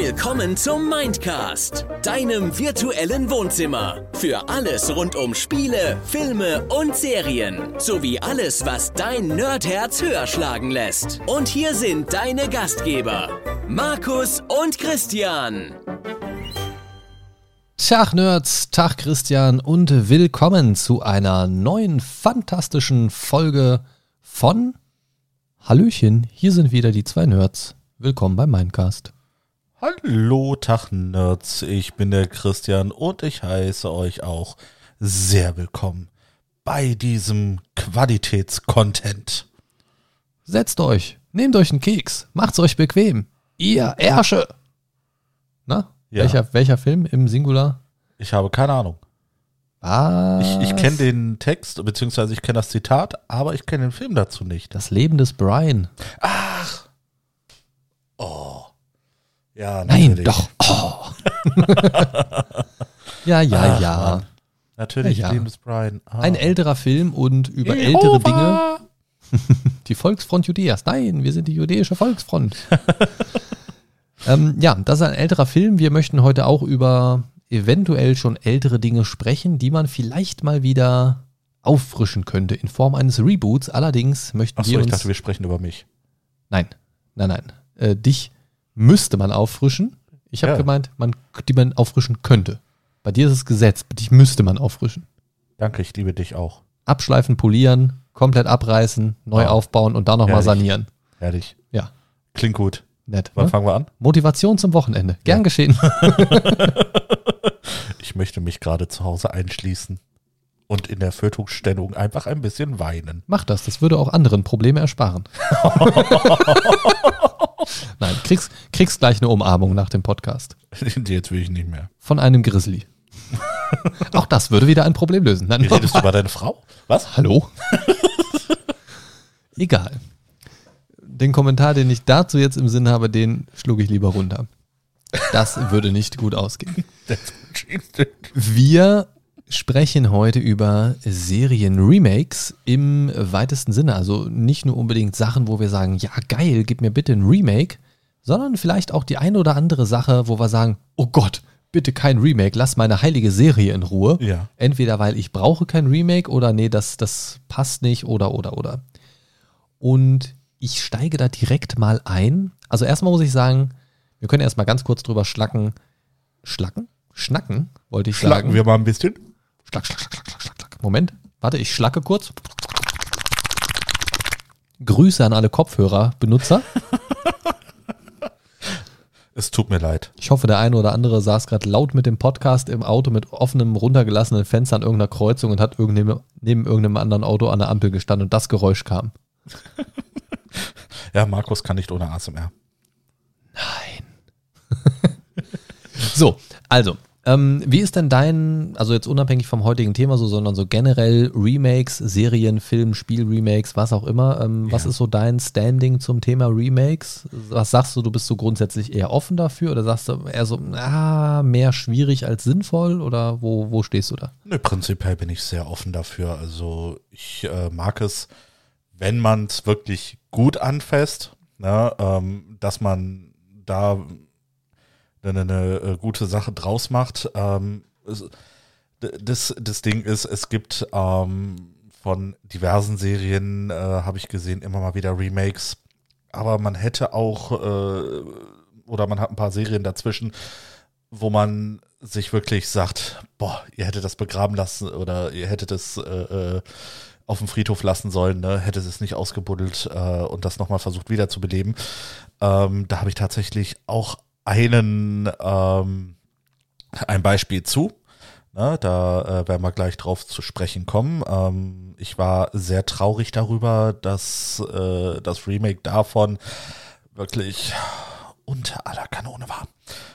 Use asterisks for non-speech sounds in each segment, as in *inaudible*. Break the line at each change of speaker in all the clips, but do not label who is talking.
Willkommen zum Mindcast, deinem virtuellen Wohnzimmer. Für alles rund um Spiele, Filme und Serien. Sowie alles, was dein Nerdherz höher schlagen lässt. Und hier sind deine Gastgeber, Markus und Christian.
Tag Nerds, Tag Christian und willkommen zu einer neuen fantastischen Folge von Hallöchen. Hier sind wieder die zwei Nerds. Willkommen beim Mindcast.
Hallo, Tag Nerds, ich bin der Christian und ich heiße euch auch sehr willkommen bei diesem Qualitätscontent.
Setzt euch, nehmt euch einen Keks, macht's euch bequem. Ihr Ärsche. Na,
Ja.
welcher, welcher Film im Singular?
Ich habe keine Ahnung.
Ah,
Ich, ich kenne den Text, beziehungsweise ich kenne das Zitat, aber ich kenne den Film dazu nicht.
das Leben des Brian.
Ja,
Nein,
natürlich.
doch. Oh. *laughs* ja, ja,
Ach,
ja.
Mann. Natürlich,
Ja, ja.
Des Brian. Ah.
Ein älterer Film und über
Jehova.
ältere Dinge. *laughs* Die Volksfront Judäas. Nein, wir sind die jüdische Volksfront. *laughs* ähm, ja, das ist ein älterer Film. Wir möchten heute auch über eventuell schon ältere Dinge sprechen, die man vielleicht mal wieder auffrischen könnte in Form eines Reboots. Allerdings möchten
Achso,
wir
ich
uns.
dachte, wir sprechen über mich.
nein, nein, nein. Äh, dich müsste man auffrischen. Ich habe
Ja.
gemeint, man, die man auffrischen könnte. Bei dir ist es Gesetz. Dich müsste man auffrischen.
Danke, ich liebe dich auch.
abschleifen, polieren, komplett abreißen, neu
Wow.
aufbauen und dann nochmal sanieren.
Herrlich.
Ja,
Klingt gut.
nett.
Wann
Ne?
fangen wir an?
Motivation zum Wochenende. Gern
Ja.
geschehen. *laughs* *laughs*
Ich möchte mich gerade zu Hause einschließen und in der Fötungsstellung einfach ein bisschen weinen.
Mach das, das würde auch anderen Probleme ersparen. *laughs* *laughs* Nein, kriegst, kriegst gleich eine Umarmung nach dem Podcast. *laughs*
Jetzt will ich nicht mehr.
Von einem Grizzly. *laughs* auch das würde wieder ein Problem lösen. Nein,
Wie redest du über deine Frau? Was?
Hallo? Egal. Den Kommentar, den ich dazu jetzt im Sinn habe, den schlug ich lieber runter. Das würde nicht gut ausgehen. Wir sprechen heute über Serien-Remakes im weitesten Sinne. Also nicht nur unbedingt Sachen, wo wir sagen, ja geil, gib mir bitte ein Remake, sondern vielleicht auch die eine oder andere Sache, wo wir sagen, oh Gott, bitte kein Remake, lass meine heilige Serie in Ruhe.
Ja.
Entweder weil ich brauche kein Remake oder nee, das, das passt nicht oder oder oder. Und ich steige da direkt mal ein. Also erstmal muss ich sagen, wir können erstmal ganz kurz drüber schlacken. Schlacken? Schnacken, wollte ich
Schlacken
sagen.
wir mal ein bisschen.
Schlag, schlag, schlag, schlag, schlag, schlag. Moment, warte, ich schlacke kurz. Grüße an alle Kopfhörerbenutzer. *laughs*
Es tut mir leid.
Ich hoffe, der eine oder andere saß gerade laut mit dem Podcast im Auto mit offenem, runtergelassenen Fenster an irgendeiner Kreuzung und hat irgendeinem, neben irgendeinem anderen Auto an der Ampel gestanden und das Geräusch kam. *laughs*
Ja, Markus kann nicht ohne ASMR. *laughs*
So, also, ähm, wie ist denn dein, also jetzt unabhängig vom heutigen Thema so, sondern so generell Remakes, Serien, Film, Spiel-Remakes, was auch immer, ähm, was
Ja.
ist so dein Standing zum Thema Remakes? Was sagst du, du bist so grundsätzlich eher offen dafür oder sagst du eher so, ah, mehr schwierig als sinnvoll oder wo, wo stehst du da?
Ne, prinzipiell bin ich sehr offen dafür. Also ich äh, mag es, wenn man es wirklich gut anfasst, ne, ähm, dass man da eine, eine äh, gute Sache draus macht. Ähm, das, das Ding ist, es gibt ähm, von diversen Serien, äh, habe ich gesehen, immer mal wieder Remakes. Aber man hätte auch, äh, oder man hat ein paar Serien dazwischen, wo man sich wirklich sagt, boah, ihr hättet das begraben lassen oder ihr hättet es äh, äh, auf dem Friedhof lassen sollen, ne? hättet es nicht ausgebuddelt äh, und das nochmal versucht wiederzubeleben. Ähm, da habe ich tatsächlich auch einen, ähm, ein Beispiel zu. Ne, da äh, werden wir gleich drauf zu sprechen kommen. Ähm, ich war sehr traurig darüber, dass äh, das Remake davon wirklich unter aller Kanone war.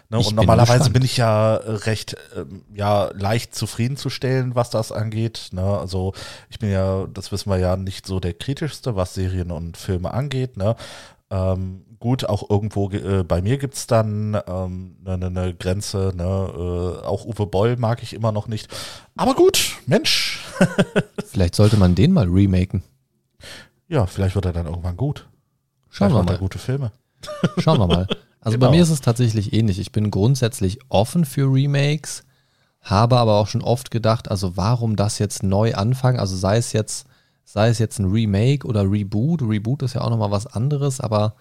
Ne, und normalerweise
gespannt.
bin ich ja recht ähm, ja leicht zufriedenzustellen, was das angeht. Ne? Also ich bin ja, das wissen wir ja, nicht so der kritischste, was Serien und Filme angeht. Ne? Ähm, gut, auch irgendwo äh, bei mir gibt's dann ähm, eine, eine Grenze. Ne? Äh, auch Uwe Boll mag ich immer noch nicht. Aber gut, Mensch. *laughs*
Vielleicht sollte man den mal remaken.
Ja, vielleicht wird er dann irgendwann gut.
Schauen
vielleicht
wir mal.
gute Filme. *laughs*
Schauen wir mal. Also
Genau.
bei mir ist es tatsächlich ähnlich. Ich bin grundsätzlich offen für Remakes, habe aber auch schon oft gedacht, also warum das jetzt neu anfangen? Also sei es jetzt, sei es jetzt ein Remake oder Reboot. Reboot ist ja auch nochmal was anderes, aber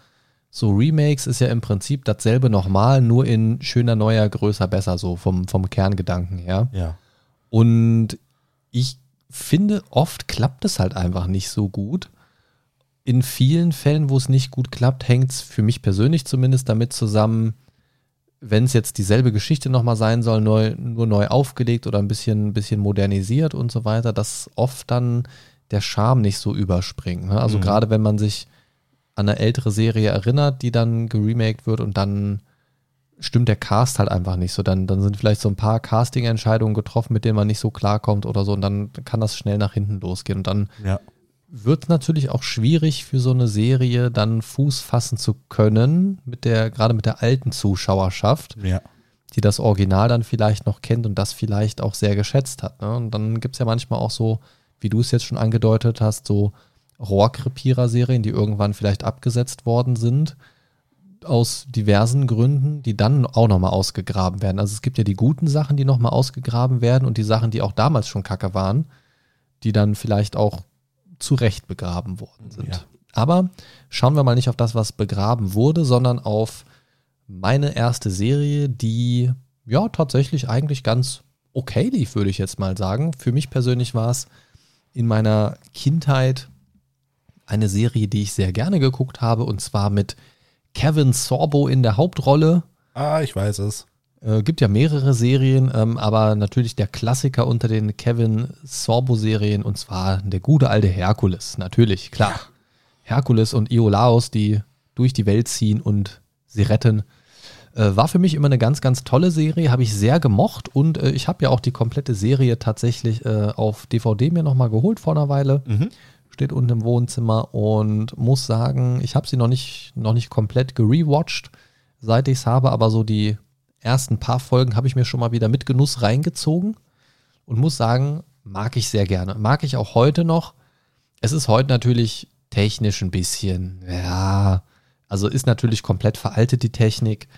so Remakes ist ja im Prinzip dasselbe nochmal, nur in schöner, neuer, größer, besser, so vom, vom Kerngedanken her.
Ja.
Und ich finde, oft klappt es halt einfach nicht so gut. In vielen Fällen, wo es nicht gut klappt, hängt es für mich persönlich zumindest damit zusammen, wenn es jetzt dieselbe Geschichte nochmal sein soll, neu, nur neu aufgelegt oder ein bisschen, bisschen modernisiert und so weiter, dass oft dann der Charme nicht so überspringt. Ne? Also
Mhm.
gerade wenn man sich an eine ältere Serie erinnert, die dann geremaked wird und dann stimmt der Cast halt einfach nicht so. Dann, dann sind vielleicht so ein paar Casting-Entscheidungen getroffen, mit denen man nicht so klarkommt oder so und dann kann das schnell nach hinten losgehen. Und dann
Ja.
wird es natürlich auch schwierig für so eine Serie dann Fuß fassen zu können, mit der, gerade mit der alten Zuschauerschaft,
Ja.
die das Original dann vielleicht noch kennt und das vielleicht auch sehr geschätzt hat. Ne? Und dann gibt es ja manchmal auch so, wie du es jetzt schon angedeutet hast, so Rohrkrepierer-Serien, die irgendwann vielleicht abgesetzt worden sind, aus diversen Gründen, die dann auch nochmal ausgegraben werden. Also es gibt ja die guten Sachen, die nochmal ausgegraben werden und die Sachen, die auch damals schon kacke waren, die dann vielleicht auch zu Recht begraben worden sind.
Ja.
Aber schauen wir mal nicht auf das, was begraben wurde, sondern auf meine erste Serie, die ja tatsächlich eigentlich ganz okay lief, würde ich jetzt mal sagen. Für mich persönlich war es in meiner Kindheit eine Serie, die ich sehr gerne geguckt habe, und zwar mit Kevin Sorbo in der Hauptrolle.
Ah, ich weiß es.
Äh, gibt ja mehrere Serien, ähm, aber natürlich der Klassiker unter den Kevin Sorbo-Serien, und zwar der gute alte Herkules. Natürlich, klar. Herkules und Iolaos, die durch die Welt ziehen und sie retten. Äh, war für mich immer eine ganz, ganz tolle Serie, habe ich sehr gemocht und äh, ich habe ja auch die komplette Serie tatsächlich äh, auf DVD mir nochmal geholt vor einer Weile.
Mhm.
Steht unten im Wohnzimmer und muss sagen, ich habe sie noch nicht, noch nicht komplett gerewatcht, seit ich es habe, aber so die ersten paar Folgen habe ich mir schon mal wieder mit Genuss reingezogen und muss sagen, mag ich sehr gerne. Mag ich auch heute noch. Es ist heute natürlich technisch ein bisschen, ja, also ist natürlich komplett veraltet die Technik.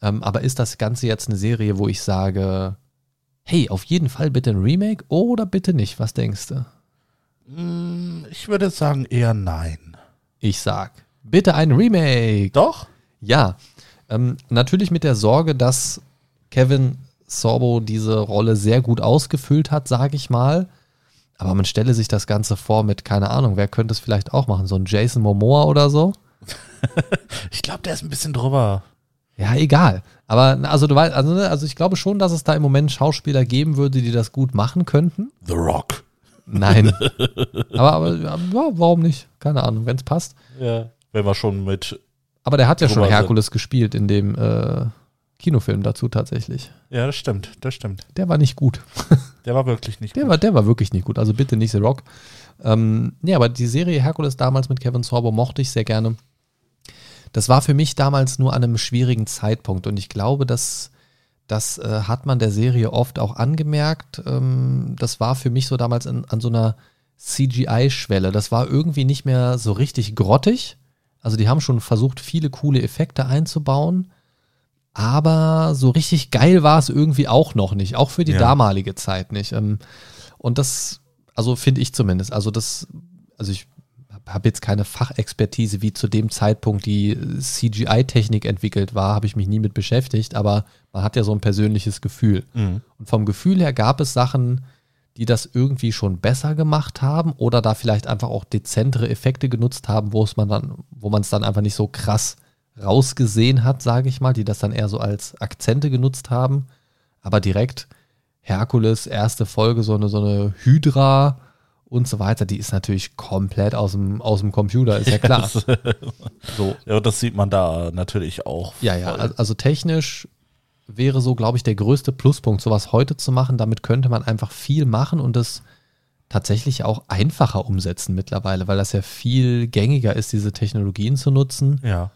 Ähm, aber ist das Ganze jetzt eine Serie, wo ich sage, hey, auf jeden Fall bitte ein Remake oder bitte nicht? Was denkst du?
Mm, Ich würde sagen eher nein.
Ich sag, bitte ein Remake.
Doch?
Ja, ähm, natürlich mit der Sorge, dass Kevin Sorbo diese Rolle sehr gut ausgefüllt hat, sage ich mal. Aber man stelle sich das Ganze vor mit, keine Ahnung, wer könnte es vielleicht auch machen? So ein Jason Momoa oder so? *laughs*
Ich glaube, der ist ein bisschen drüber.
Ja, egal. Aber also du weißt, also, ne, also ich glaube schon, dass es da im Moment Schauspieler geben würde, die das gut machen könnten.
The Rock.
Nein. *laughs* aber, aber ja, warum nicht? Keine Ahnung, wenn es passt.
Ja. Wenn wir schon mit.
Aber der hat ja schon
Drüber sind.
Herkules gespielt in dem äh, Kinofilm dazu tatsächlich.
Ja, das stimmt, das stimmt.
Der war nicht gut. *laughs*
Der war wirklich nicht
Der
gut.
war, der war wirklich nicht gut. Also bitte nicht The Rock. Ähm, nee, aber die Serie Herkules damals mit Kevin Sorbo mochte ich sehr gerne. Das war für mich damals nur an einem schwierigen Zeitpunkt und ich glaube, dass das äh, hat man der Serie oft auch angemerkt. Ähm, das war für mich so damals an, an so einer CGI-Schwelle. Das war irgendwie nicht mehr so richtig grottig. Also die haben schon versucht, viele coole Effekte einzubauen. Aber so richtig geil war es irgendwie auch noch nicht. Auch für die
Ja.
damalige Zeit nicht. Ähm, und das, also finde ich zumindest. Also das, also ich habe jetzt keine Fachexpertise, wie zu dem Zeitpunkt die CGI-Technik entwickelt war, habe ich mich nie mit beschäftigt, aber man hat ja so ein persönliches Gefühl.
Mhm.
Und vom Gefühl her gab es Sachen, die das irgendwie schon besser gemacht haben oder da vielleicht einfach auch dezentere Effekte genutzt haben, wo es man dann, wo man es dann einfach nicht so krass rausgesehen hat, sage ich mal, die das dann eher so als Akzente genutzt haben. Aber direkt Herkules, erste Folge, so eine, so eine Hydra und so weiter, die ist natürlich komplett aus dem, aus dem Computer, ist ja klar. *laughs* So,
Ja, das sieht man da natürlich auch.
ja, ja,
voll.
al- also technisch wäre so, glaube ich, der größte Pluspunkt, sowas heute zu machen. Damit könnte man einfach viel machen und das tatsächlich auch einfacher umsetzen mittlerweile, weil das ja viel gängiger ist, diese Technologien zu nutzen.
Ja.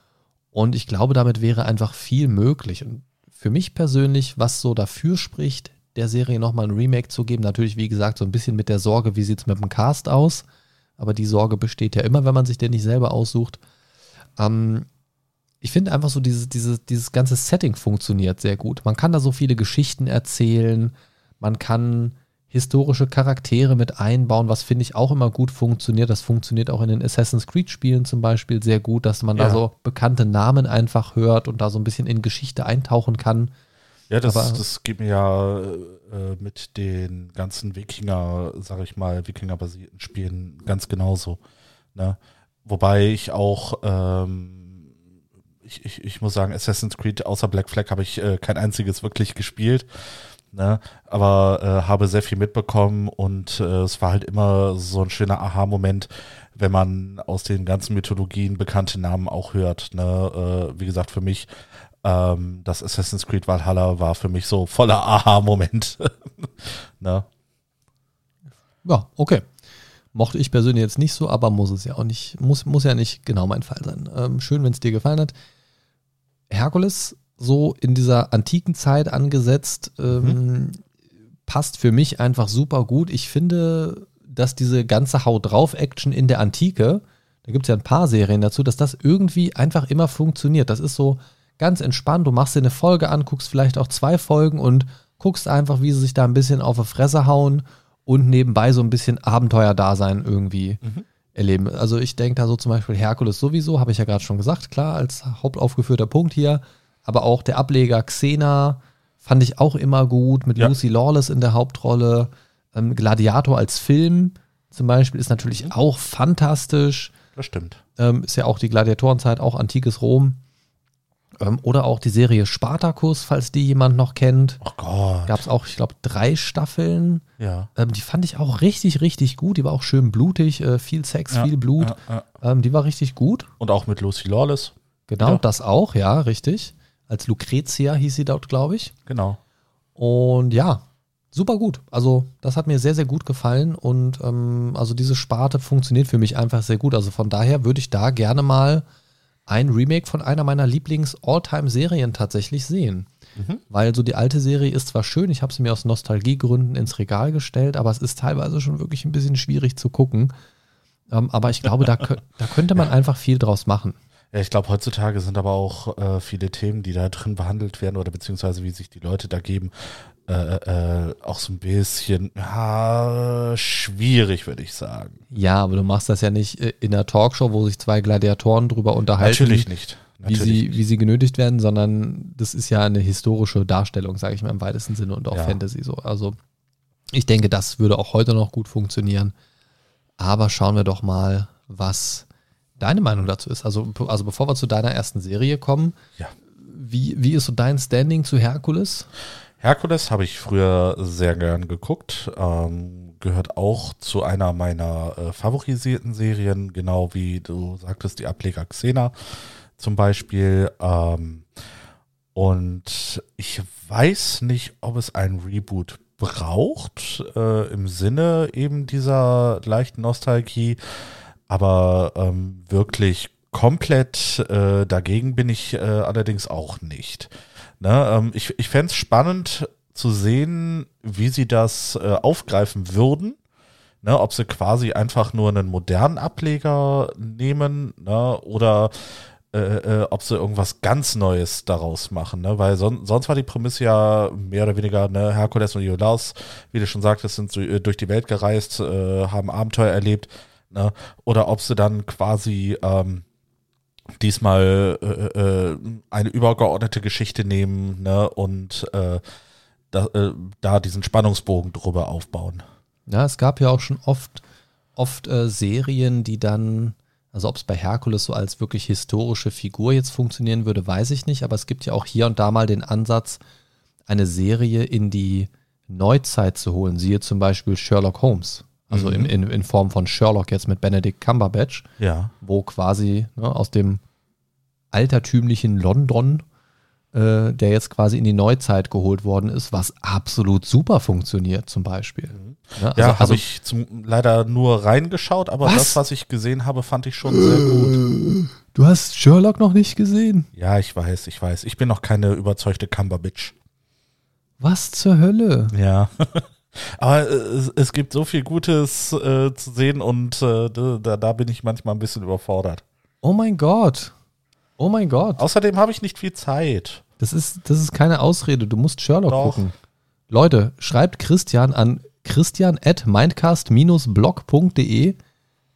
Und ich glaube, damit wäre einfach viel möglich. Und für mich persönlich, was so dafür spricht, der Serie nochmal ein Remake zu geben, natürlich, wie gesagt, so ein bisschen mit der Sorge, wie sieht es mit dem Cast aus. Aber die Sorge besteht ja immer, wenn man sich den nicht selber aussucht. Ähm, ich finde einfach so, dieses, dieses, dieses ganze Setting funktioniert sehr gut. Man kann da so viele Geschichten erzählen, man kann historische Charaktere mit einbauen, was finde ich auch immer gut funktioniert. Das funktioniert auch in den Assassin's Creed-Spielen zum Beispiel sehr gut, dass man
Ja.
da so bekannte Namen einfach hört und da so ein bisschen in Geschichte eintauchen kann.
Ja, das,
Aber-
das geht mir ja äh, mit den ganzen Wikinger, sag ich mal, Wikinger-basierten Spielen ganz genauso. Ne? Wobei ich auch, ähm, ich, ich, ich muss sagen, Assassin's Creed außer Black Flag habe ich äh, kein einziges wirklich gespielt. Ne? Aber äh, habe sehr viel mitbekommen und äh, es war halt immer so ein schöner Aha-Moment, wenn man aus den ganzen Mythologien bekannte Namen auch hört. Ne? Äh, wie gesagt, für mich ähm, das Assassin's Creed Valhalla war für mich so voller Aha-Moment. *laughs* ne?
Ja, okay. Mochte ich persönlich jetzt nicht so, aber muss es ja auch nicht, muss, muss ja nicht genau mein Fall sein. Ähm, schön, wenn es dir gefallen hat. Herkules, so in dieser antiken Zeit angesetzt, ähm, passt für mich einfach super gut. Ich finde, dass diese ganze Haut drauf Action in der Antike, da gibt es ja ein paar Serien dazu, dass das irgendwie einfach immer funktioniert. Das ist so ganz entspannt. Du machst dir eine Folge an, guckst vielleicht auch zwei Folgen und guckst einfach, wie sie sich da ein bisschen auf die Fresse hauen und nebenbei so ein bisschen Abenteuerdasein irgendwie erleben. Also ich denke da so zum Beispiel Herkules sowieso, habe ich ja gerade schon gesagt, klar, als hauptaufgeführter Punkt hier. Aber auch der Ableger Xena fand ich auch immer gut, mit
Ja.
Lucy Lawless in der Hauptrolle. Ähm, Gladiator als Film zum Beispiel ist natürlich auch fantastisch.
Das stimmt.
Ähm, ist ja auch die Gladiatorenzeit, auch antikes Rom. Ähm, oder auch die Serie Spartacus, falls die jemand noch kennt.
Oh Gott.
Gab es auch, ich glaube, drei Staffeln.
Ja.
Ähm, die fand ich auch richtig, richtig gut. Die war auch schön blutig, äh, viel Sex,
Ja,
viel Blut.
ja, ja.
Ähm, die war richtig gut.
Und auch mit Lucy Lawless.
Genau, das auch, ja, richtig. Als Lucretia hieß sie dort, glaube ich.
Genau.
Und ja, super gut. Also, das hat mir sehr, sehr gut gefallen. Und ähm, also diese Sparte funktioniert für mich einfach sehr gut. Also von daher würde ich da gerne mal ein Remake von einer meiner Lieblings-All-Time-Serien tatsächlich sehen. Weil so die alte Serie ist zwar schön, ich habe sie mir aus Nostalgiegründen ins Regal gestellt, aber es ist teilweise schon wirklich ein bisschen schwierig zu gucken. Ähm, aber ich glaube, da, da könnte man *laughs* einfach viel draus machen.
Ja, ich glaube, heutzutage sind aber auch äh, viele Themen, die da drin behandelt werden oder beziehungsweise wie sich die Leute da geben, äh, äh, auch so ein bisschen ja, schwierig, würde ich sagen.
Ja, aber du machst das ja nicht äh, in einer Talkshow, wo sich zwei Gladiatoren drüber unterhalten.
Natürlich nicht.
wie sie, wie sie genötigt werden, sondern das ist ja eine historische Darstellung, sage ich mal im weitesten Sinne und auch
Ja.
Fantasy so. Also ich denke, das würde auch heute noch gut funktionieren. Aber schauen wir doch mal, was deine Meinung dazu ist. Also, also bevor wir zu deiner ersten Serie kommen,
Ja.
wie, wie ist so dein Standing zu Herkules?
Herkules habe ich früher sehr gern geguckt. Ähm, gehört auch zu einer meiner äh, favorisierten Serien, genau wie du sagtest, die Ableger Xena zum Beispiel. Ähm, und ich weiß nicht, ob es ein Reboot braucht, äh, im Sinne eben dieser leichten Nostalgie, aber ähm, wirklich komplett äh, dagegen bin ich äh, allerdings auch nicht. Ne, ähm, ich ich fände es spannend zu sehen, wie sie das äh, aufgreifen würden. Ne, ob sie quasi einfach nur einen modernen Ableger nehmen ne, oder äh, äh, ob sie irgendwas ganz Neues daraus machen. Ne? Weil son sonst war die Prämisse ja mehr oder weniger, ne, Herkules und Iolaus, wie du schon sagtest, sind äh, durch die Welt gereist, äh, haben Abenteuer erlebt. Ne? Oder ob sie dann quasi ähm, diesmal äh, äh, eine übergeordnete Geschichte nehmen ne, und äh, da, äh, da diesen Spannungsbogen drüber aufbauen.
Ja, es gab ja auch schon oft, oft äh, Serien, die dann, also ob es bei Herkules so als wirklich historische Figur jetzt funktionieren würde, weiß ich nicht, aber es gibt ja auch hier und da mal den Ansatz, eine Serie in die Neuzeit zu holen. Siehe zum Beispiel Sherlock Holmes. Also
Mhm.
in, in, in Form von Sherlock jetzt mit Benedict Cumberbatch,
Ja.
wo quasi ne, aus dem altertümlichen London, äh, der jetzt quasi in die Neuzeit geholt worden ist, was absolut super funktioniert zum Beispiel. Ne,
Ja,
also-
habe
also-
ich zum, leider nur reingeschaut, aber
Was?
das, was ich gesehen habe, fand ich schon sehr gut.
Du hast Sherlock noch nicht gesehen?
Ja, ich weiß, ich weiß. Ich bin noch keine überzeugte Cumberbitch.
Was zur Hölle?
Ja. *laughs* aber äh, es, es gibt so viel Gutes äh, zu sehen und äh, da, da bin ich manchmal ein bisschen überfordert.
Oh mein Gott. Oh mein Gott.
Außerdem habe ich nicht viel Zeit.
Das ist, das ist keine Ausrede. Du musst Sherlock
Doch.
gucken. Leute, schreibt Christian an christian at mindcast-blog.de,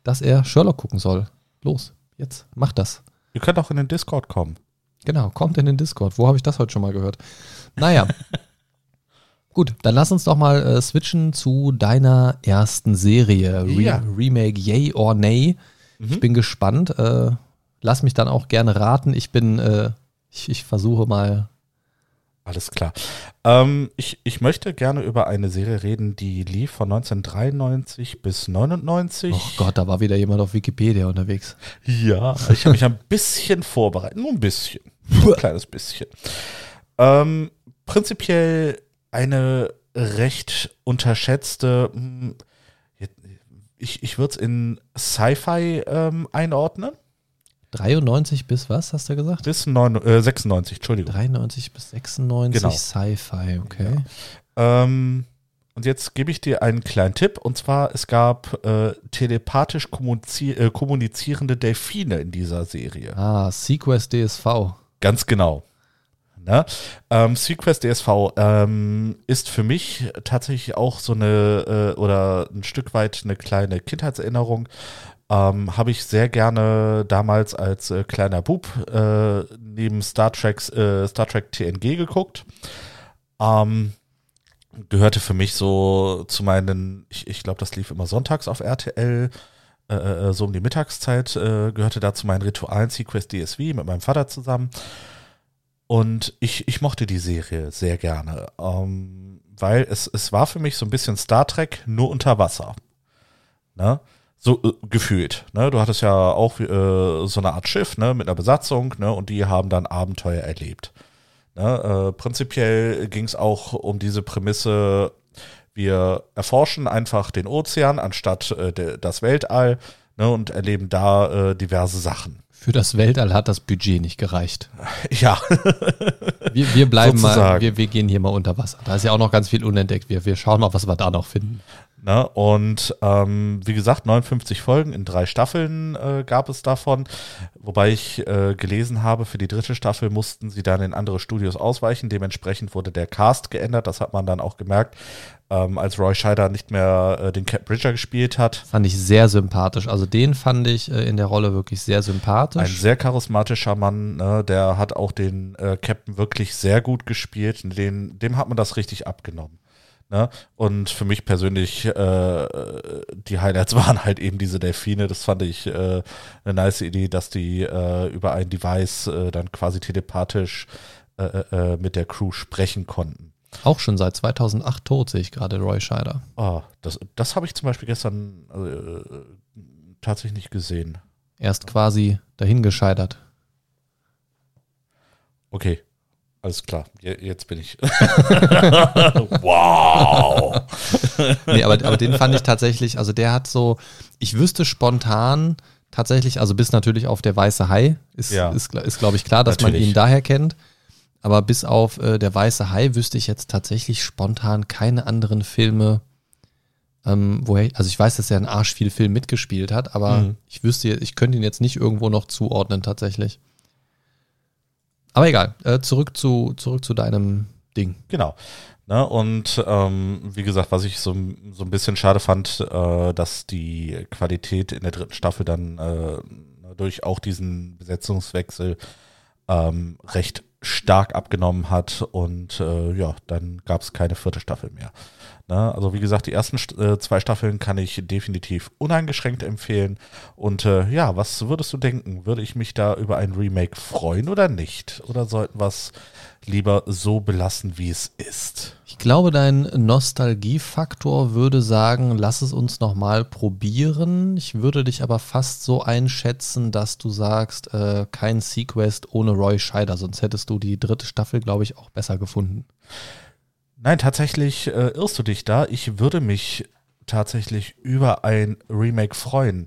dass er Sherlock gucken soll. Los, jetzt, mach das.
Ihr könnt auch in den Discord kommen.
Genau, kommt in den Discord. Wo habe ich das heute schon mal gehört? Naja. *laughs* Gut, dann lass uns doch mal äh, switchen zu deiner ersten Serie. Re
Ja.
Remake Yay or Nay. Ich bin gespannt. Äh, lass mich dann auch gerne raten. Ich bin, äh, ich, ich versuche mal.
Alles klar. Ähm, ich, ich möchte gerne über eine Serie reden, die lief von 1993 bis 99.
Oh Gott, da war wieder jemand auf Wikipedia unterwegs.
Ja, ich habe mich ein bisschen vorbereitet. Nur ein bisschen. Nur ein kleines bisschen. Ähm, prinzipiell eine recht unterschätzte, hm, ich, ich würde es in Sci-Fi ähm, einordnen.
93 bis was, hast du gesagt?
Bis neun, äh, 96, Entschuldigung.
93 bis 96
Genau.
Sci-Fi, okay.
Ähm, und jetzt gebe ich dir einen kleinen Tipp. Und zwar, es gab äh, telepathisch äh, kommunizierende Delfine in dieser Serie.
Ah, Sequest DSV.
Ganz genau. Ne? Ähm, Sequest DSV ähm, ist für mich tatsächlich auch so eine äh, oder ein Stück weit eine kleine Kindheitserinnerung. Ähm, Habe ich sehr gerne damals als äh, kleiner Bub äh, neben Star Trek, äh, Star Trek TNG geguckt. Ähm, gehörte für mich so zu meinen, ich, ich glaube, das lief immer sonntags auf RTL, äh, äh, so um die Mittagszeit, gehörte da zu meinen Ritualen Sequest DSV mit meinem Vater zusammen. Und ich, ich mochte die Serie sehr gerne, ähm, weil es, es war für mich so ein bisschen Star Trek nur unter Wasser. Ne? So äh, gefühlt. Ne? Du hattest ja auch äh, so eine Art Schiff ne? mit einer Besatzung ne? und die haben dann Abenteuer erlebt. Ne? Äh, prinzipiell ging es auch um diese Prämisse, wir erforschen einfach den Ozean anstatt äh, das Weltall ne? und erleben da äh, diverse Sachen.
Für das Weltall hat das Budget nicht gereicht. *laughs*
Ja,
Wir, wir bleiben mal,
Sozusagen.
wir, wir gehen hier mal unter Wasser. Da ist ja auch noch ganz viel unentdeckt. Wir, wir schauen mal, was wir da noch finden.
Ne? Und ähm, wie gesagt, 59 Folgen in drei Staffeln äh, gab es davon. Wobei ich äh, gelesen habe, für die dritte Staffel mussten sie dann in andere Studios ausweichen. Dementsprechend wurde der Cast geändert. Das hat man dann auch gemerkt, ähm, als Roy Scheider nicht mehr äh, den Cap Bridger gespielt hat.
Fand ich sehr sympathisch. Also den fand ich äh, in der Rolle wirklich sehr
Ein
sympathisch.
sehr charismatischer Mann, ne? der hat auch den äh, Captain wirklich sehr gut gespielt. Den, dem hat man das richtig abgenommen. Ne? Und für mich persönlich, äh, die Highlights *laughs* waren halt eben diese Delfine. Das fand ich äh, eine nice Idee, dass die äh, über ein Device äh, dann quasi telepathisch äh, äh, mit der Crew sprechen konnten.
Auch schon seit 2008 tot, sehe ich gerade Roy Scheider.
Oh, das das habe ich zum Beispiel gestern tatsächlich nicht gesehen.
Erst quasi dahin gescheitert.
Okay, alles klar. Je- Jetzt bin ich. *laughs* wow.
Nee, aber, aber den fand ich tatsächlich, also der hat so, ich wüsste spontan tatsächlich, also bis natürlich auf der weiße Hai, ist,
Ja.
ist, ist glaube ich klar, dass man
Natürlich.
ihn daher kennt. Aber bis auf äh, der weiße Hai wüsste ich jetzt tatsächlich spontan keine anderen Filme, ähm, woher, also ich weiß, dass er einen Arsch viel Film mitgespielt hat, aber
Mhm.
ich wüsste, ich könnte ihn jetzt nicht irgendwo noch zuordnen tatsächlich. Aber egal, äh, zurück zu, zurück zu deinem Ding.
Genau. Ne, und ähm, wie gesagt, was ich so, so ein bisschen schade fand, äh, dass die Qualität in der dritten Staffel dann äh, durch auch diesen Besetzungswechsel ähm, recht stark abgenommen hat und äh, ja, dann gab es keine vierte Staffel mehr. Ne? Also wie gesagt, die ersten St- äh, zwei Staffeln kann ich definitiv uneingeschränkt empfehlen. Und äh, ja, was würdest du denken? Würde ich mich da über ein Remake freuen oder nicht? Oder sollten wir es lieber so belassen, wie es ist?
Ich glaube, dein Nostalgiefaktor würde sagen, lass es uns nochmal probieren. Ich würde dich aber fast so einschätzen, dass du sagst, äh, kein Sequest ohne Roy Scheider, sonst hättest du die dritte Staffel, glaube ich, auch besser gefunden.
Nein, tatsächlich äh, irrst du dich da. Ich würde mich tatsächlich über ein Remake freuen.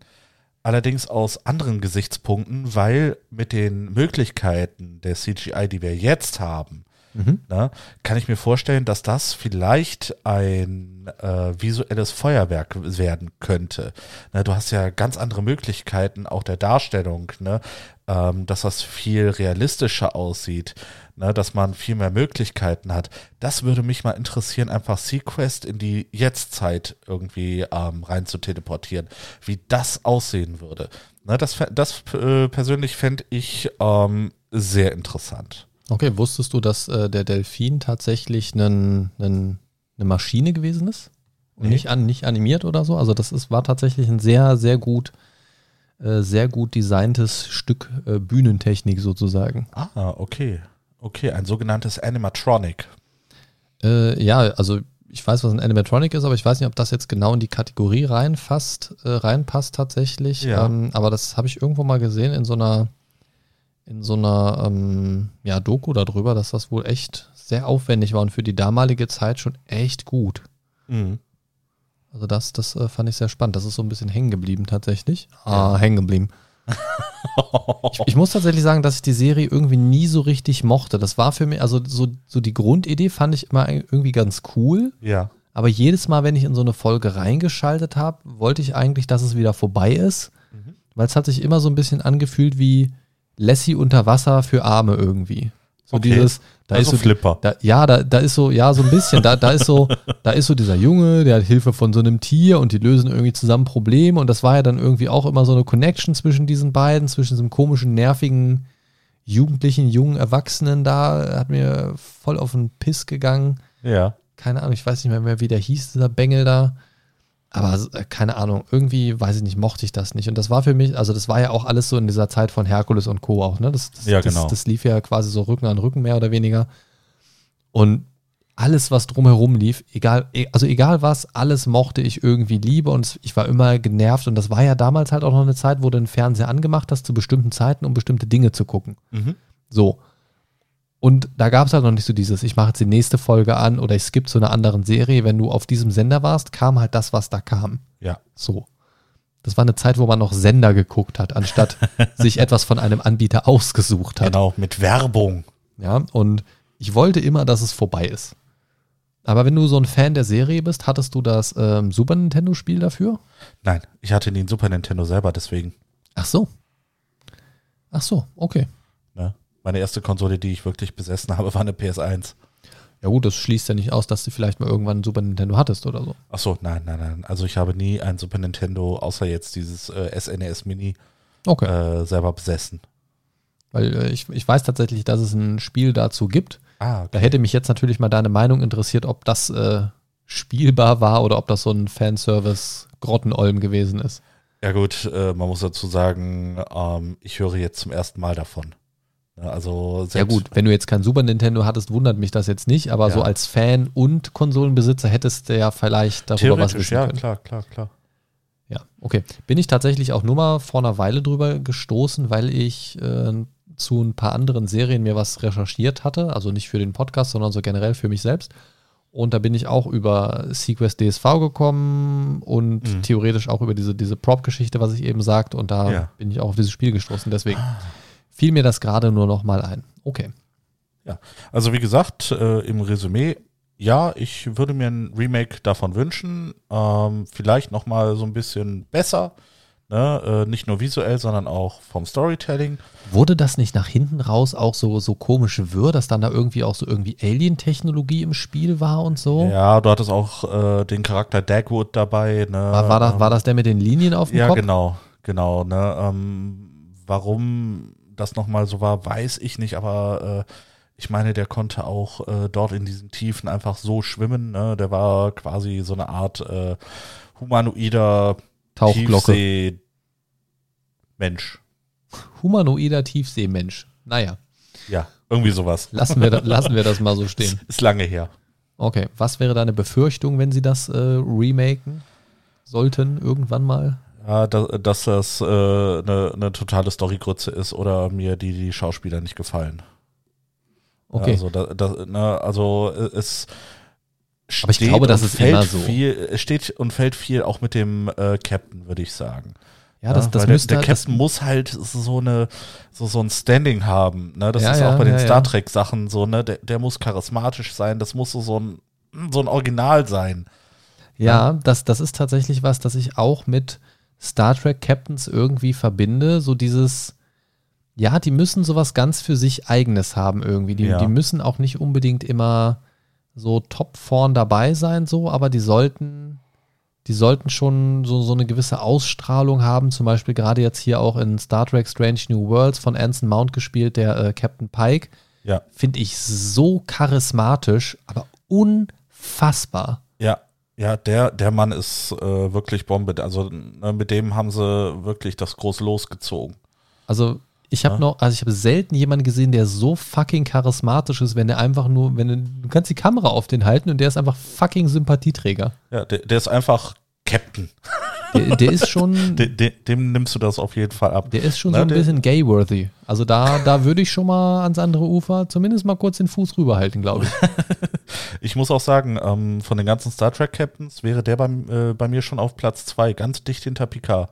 Allerdings aus anderen Gesichtspunkten, weil mit den Möglichkeiten der CGI, die wir jetzt haben,
Mhm.
ne, kann ich mir vorstellen, dass das vielleicht ein äh, visuelles Feuerwerk werden könnte. Ne, du hast ja ganz andere Möglichkeiten auch der Darstellung. Ne? Ähm, dass das viel realistischer aussieht, ne, dass man viel mehr Möglichkeiten hat. Das würde mich mal interessieren, einfach Sequest in die Jetztzeit irgendwie ähm, rein zu teleportieren, wie das aussehen würde. Ne, das das äh, persönlich fände ich ähm, sehr interessant.
Okay, wusstest du, dass äh, der Delfin tatsächlich einen, einen, eine Maschine gewesen ist? Und
Nee.
nicht, an, nicht animiert oder so? Also das ist, war tatsächlich ein sehr, sehr gut, äh, sehr gut designtes Stück äh, Bühnentechnik sozusagen.
Ah, okay. Okay, ein sogenanntes Animatronic.
Äh, ja, also ich weiß, was ein Animatronic ist, aber ich weiß nicht, ob das jetzt genau in die Kategorie reinfasst, äh, reinpasst tatsächlich.
Ja.
Ähm, aber das habe ich irgendwo mal gesehen in so einer, in so einer ähm, ja, Doku darüber, dass das wohl echt sehr aufwendig war und für die damalige Zeit schon echt gut.
Mhm.
Also das, das äh, fand ich sehr spannend. Das ist so ein bisschen hängen geblieben tatsächlich. Ah, hängen geblieben. *laughs* Ich, ich muss tatsächlich sagen, dass ich die Serie irgendwie nie so richtig mochte. Das war für mich, also so, so die Grundidee fand ich immer irgendwie ganz cool.
Ja.
Aber jedes Mal, wenn ich in so eine Folge reingeschaltet habe, wollte ich eigentlich, dass es wieder vorbei ist. Weil es hat sich immer so ein bisschen angefühlt wie Lassie unter Wasser für Arme irgendwie. So
Okay.
dieses, da
Also
ist so
Flipper.
Da, ja, da, da ist so, ja, so ein bisschen. Da, da ist so, *laughs* da ist so dieser Junge, der hat Hilfe von so einem Tier und die lösen irgendwie zusammen Probleme. Und das war ja dann irgendwie auch immer so eine Connection zwischen diesen beiden, zwischen diesem komischen, nervigen, jugendlichen, jungen Erwachsenen da. Hat mir voll auf den Piss gegangen.
Ja.
Keine Ahnung, ich weiß nicht mehr, mehr wie der hieß, dieser Bengel da. Aber äh, keine Ahnung, irgendwie, weiß ich nicht, mochte ich das nicht. Und das war für mich, also das war ja auch alles so in dieser Zeit von Herkules und Co. auch, ne? Das, das,
Ja,
das,
genau.
das lief ja quasi so Rücken an Rücken mehr oder weniger. Und alles, was drumherum lief, egal, e- also egal was, alles mochte ich irgendwie lieber und ich war immer genervt. Und das war ja damals halt auch noch eine Zeit, wo du den Fernseher angemacht hast zu bestimmten Zeiten, um bestimmte Dinge zu gucken.
Mhm.
So. Und da gab es halt noch nicht so dieses, ich mache jetzt die nächste Folge an oder ich skippe zu einer anderen Serie. Wenn du auf diesem Sender warst, kam halt das, was da kam.
Ja.
So. Das war eine Zeit, wo man noch Sender geguckt hat, anstatt *laughs* sich etwas von einem Anbieter ausgesucht hat.
Genau, mit Werbung.
Ja, und ich wollte immer, dass es vorbei ist. Aber wenn du so ein Fan der Serie bist, hattest du das ähm, Super Nintendo-Spiel dafür?
Nein, ich hatte einen Super Nintendo selber, deswegen.
Ach so. Ach so, okay.
Ne? Meine erste Konsole, die ich wirklich besessen habe, war eine PS1.
Ja gut, das schließt ja nicht aus, dass du vielleicht mal irgendwann ein Super Nintendo hattest oder so.
Ach so, nein, nein, nein. Also ich habe nie ein Super Nintendo, außer jetzt dieses äh, SNES Mini,
Okay.
äh, selber besessen.
Weil äh, ich, ich weiß tatsächlich, dass es ein Spiel dazu gibt.
Ah,
Da hätte mich jetzt natürlich mal deine Meinung interessiert, ob das äh, spielbar war oder ob das so ein Fanservice-Grottenolm gewesen ist.
Ja gut, äh, man muss dazu sagen, ähm, ich höre jetzt zum ersten Mal davon. Ja, Also
Ja gut, wenn du jetzt kein Super Nintendo hattest, wundert mich das jetzt nicht, aber
Ja.
so als Fan und Konsolenbesitzer hättest du ja vielleicht darüber was wissen
ja,
können.
klar, klar, klar.
Ja, okay. Bin ich tatsächlich auch nur mal vor einer Weile drüber gestoßen, weil ich äh, zu ein paar anderen Serien mir was recherchiert hatte. Also nicht für den Podcast, sondern so generell für mich selbst. Und da bin ich auch über Sequest DSV gekommen und
Mhm.
theoretisch auch über diese, diese Prop-Geschichte, was ich eben sagte. Und da
Ja.
bin ich auch auf dieses Spiel gestoßen. Deswegen fiel mir das gerade nur noch mal ein. Okay.
Also wie gesagt, äh, im Resümee, ja, ich würde mir ein Remake davon wünschen. Ähm, vielleicht nochmal so ein bisschen besser. Ne? Äh, nicht nur visuell, sondern auch vom Storytelling.
Wurde das nicht nach hinten raus auch so, so komisch wirr, dass dann da irgendwie auch so irgendwie Alien-Technologie im Spiel war und so?
Ja, du hattest auch äh, den Charakter Dagwood dabei. Ne?
War, war, das, war das der mit den Linien auf dem
Ja,
Kopf?
genau, genau. Ne? Ähm, warum das nochmal so war, weiß ich nicht, aber äh, ich meine, der konnte auch äh, dort in diesen Tiefen einfach so schwimmen. Ne? Der war quasi so eine Art äh, humanoider
Tauchglocke.
Tiefsee- Mensch.
Humanoider Tiefseemensch. Naja,
Ja, irgendwie sowas.
lassen wir, da- lassen wir das mal so *laughs* stehen.
Ist lange her.
Okay, was wäre deine Befürchtung, wenn sie das äh, remaken sollten irgendwann mal?
Ja, da, dass das äh, eine, eine totale Storygrütze ist oder mir die, die Schauspieler nicht gefallen.
Okay,
Also, da, da, ne, also äh, es
Aber ich
steht
glaube, das ist
fällt
immer so.
Viel, steht und fällt viel auch mit dem äh, Captain, würde ich sagen.
ja, das,
Ja,
das
weil
müsste
der, der
halt- das,
Captain muss halt so eine so, so ein Standing haben. Ne? Das
Ja,
ist
ja,
auch bei den. Star Trek Sachen so. Ne, der, der muss charismatisch sein. Das muss so so ein so ein Original sein.
Ja, das, das ist tatsächlich was, das ich auch mit Star Trek Captains irgendwie verbinde. So dieses, Ja, die müssen sowas ganz für sich Eigenes haben irgendwie. Die,
Ja.
die müssen auch nicht unbedingt immer so top vorn dabei sein, so, aber die sollten, die sollten schon so, so eine gewisse Ausstrahlung haben. Zum Beispiel gerade jetzt hier auch in Star Trek Strange New Worlds von Anson Mount gespielt, der äh, Captain Pike.
Ja,
Finde ich so charismatisch, aber unfassbar.
ja, ja, der, der Mann ist äh, wirklich Bombe. Also ne, mit dem haben sie wirklich das groß losgezogen.
Also ich habe
Ja.
noch, also ich habe selten jemanden gesehen, der so fucking charismatisch ist, wenn der einfach nur, wenn du, du kannst die Kamera auf den halten und der ist einfach fucking Sympathieträger.
Ja, der, der ist einfach Captain. *laughs*
Der, der ist schon, *laughs*
De, de, dem nimmst du das auf jeden Fall ab.
der ist schon
Na,
so ein bisschen gay-worthy. Also da, da würde ich schon mal ans andere Ufer zumindest mal kurz den Fuß rüberhalten, glaube ich. *laughs*
Ich muss auch sagen, ähm, von den ganzen Star Trek Captains wäre der beim, äh, bei mir schon auf Platz zwei, ganz dicht hinter Picard.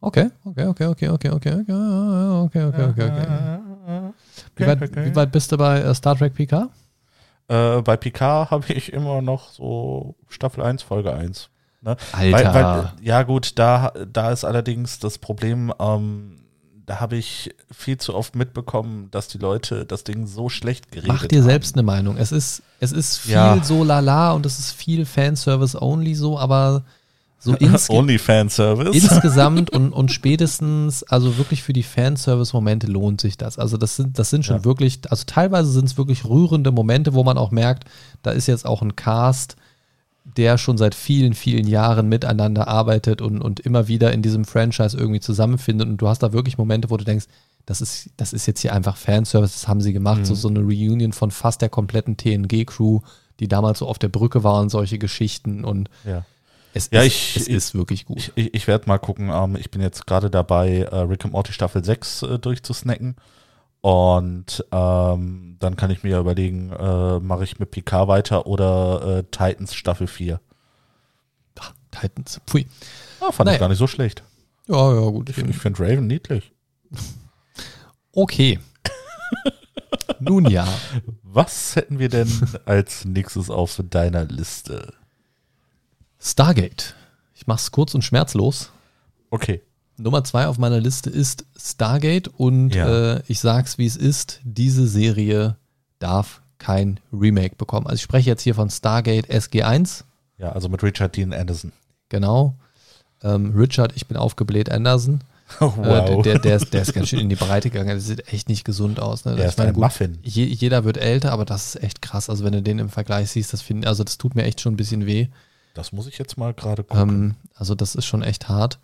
Okay, okay, okay, okay, okay, okay, okay, okay, okay, okay, okay. Wie weit, wie weit bist du bei äh, Star Trek PK?
Äh, bei Picard habe ich immer noch so Staffel 1, Folge 1. Ne?
Alter.
Weil, weil, ja gut, da, da ist allerdings das Problem, ähm, da habe ich viel zu oft mitbekommen, dass die Leute das Ding so schlecht geredet
Mach dir
haben.
selbst eine Meinung. Es ist, es ist viel
Ja.
so lala und es ist viel Fanservice only so, aber so *laughs* insge
Only Fanservice.
insgesamt und, und *laughs* spätestens, also wirklich für die Fanservice-Momente lohnt sich das. Also das sind, das sind schon
Ja.
wirklich, also teilweise sind es wirklich rührende Momente, wo man auch merkt, da ist jetzt auch ein Cast, der schon seit vielen, vielen Jahren miteinander arbeitet und, und immer wieder in diesem Franchise irgendwie zusammenfindet. Und du hast da wirklich Momente, wo du denkst, das ist, das ist jetzt hier einfach Fanservice, das haben sie gemacht. So, so eine Reunion von fast der kompletten TNG-Crew, die damals so auf der Brücke war und solche Geschichten. Und
ja.
es,
Ja,
ist,
ich-
es
ich-
ist wirklich gut.
Ich, ich, ich werde mal gucken. Ähm, ich bin jetzt gerade dabei, äh, Rick and Morty Staffel 6 äh, durchzusnacken. Und ähm, dann kann ich mir ja überlegen, äh, mache ich mit PK weiter oder äh, Titans Staffel 4.
Titans. Pfui.
Ah, fand
Naja.
ich gar nicht so schlecht.
Ja, ja, gut.
Ich, ich finde Raven niedlich.
Okay. Nun ja.
Was hätten wir denn als nächstes auf deiner Liste?
Stargate. Ich mach's kurz und schmerzlos.
Okay.
Nummer zwei auf meiner Liste ist Stargate und
Ja.
äh, ich sag's wie es ist, diese Serie darf kein Remake bekommen. Also ich spreche jetzt hier von Stargate SG1,
Ja, also mit Richard Dean Anderson.
genau. Ähm, Richard, ich bin aufgebläht Anderson. *laughs*
Oh,
Äh, der, der, ist, der ist ganz schön in die Breite gegangen. Der sieht echt nicht gesund aus. Ne?
Er
Ich
ist
meine,
ein
gut,
Muffin.
Je, jeder wird älter, aber das ist echt krass. Also wenn du den im Vergleich siehst, das find, also das tut mir echt schon ein bisschen weh.
Das muss ich jetzt mal gerade gucken.
Ähm, also das ist schon echt hart.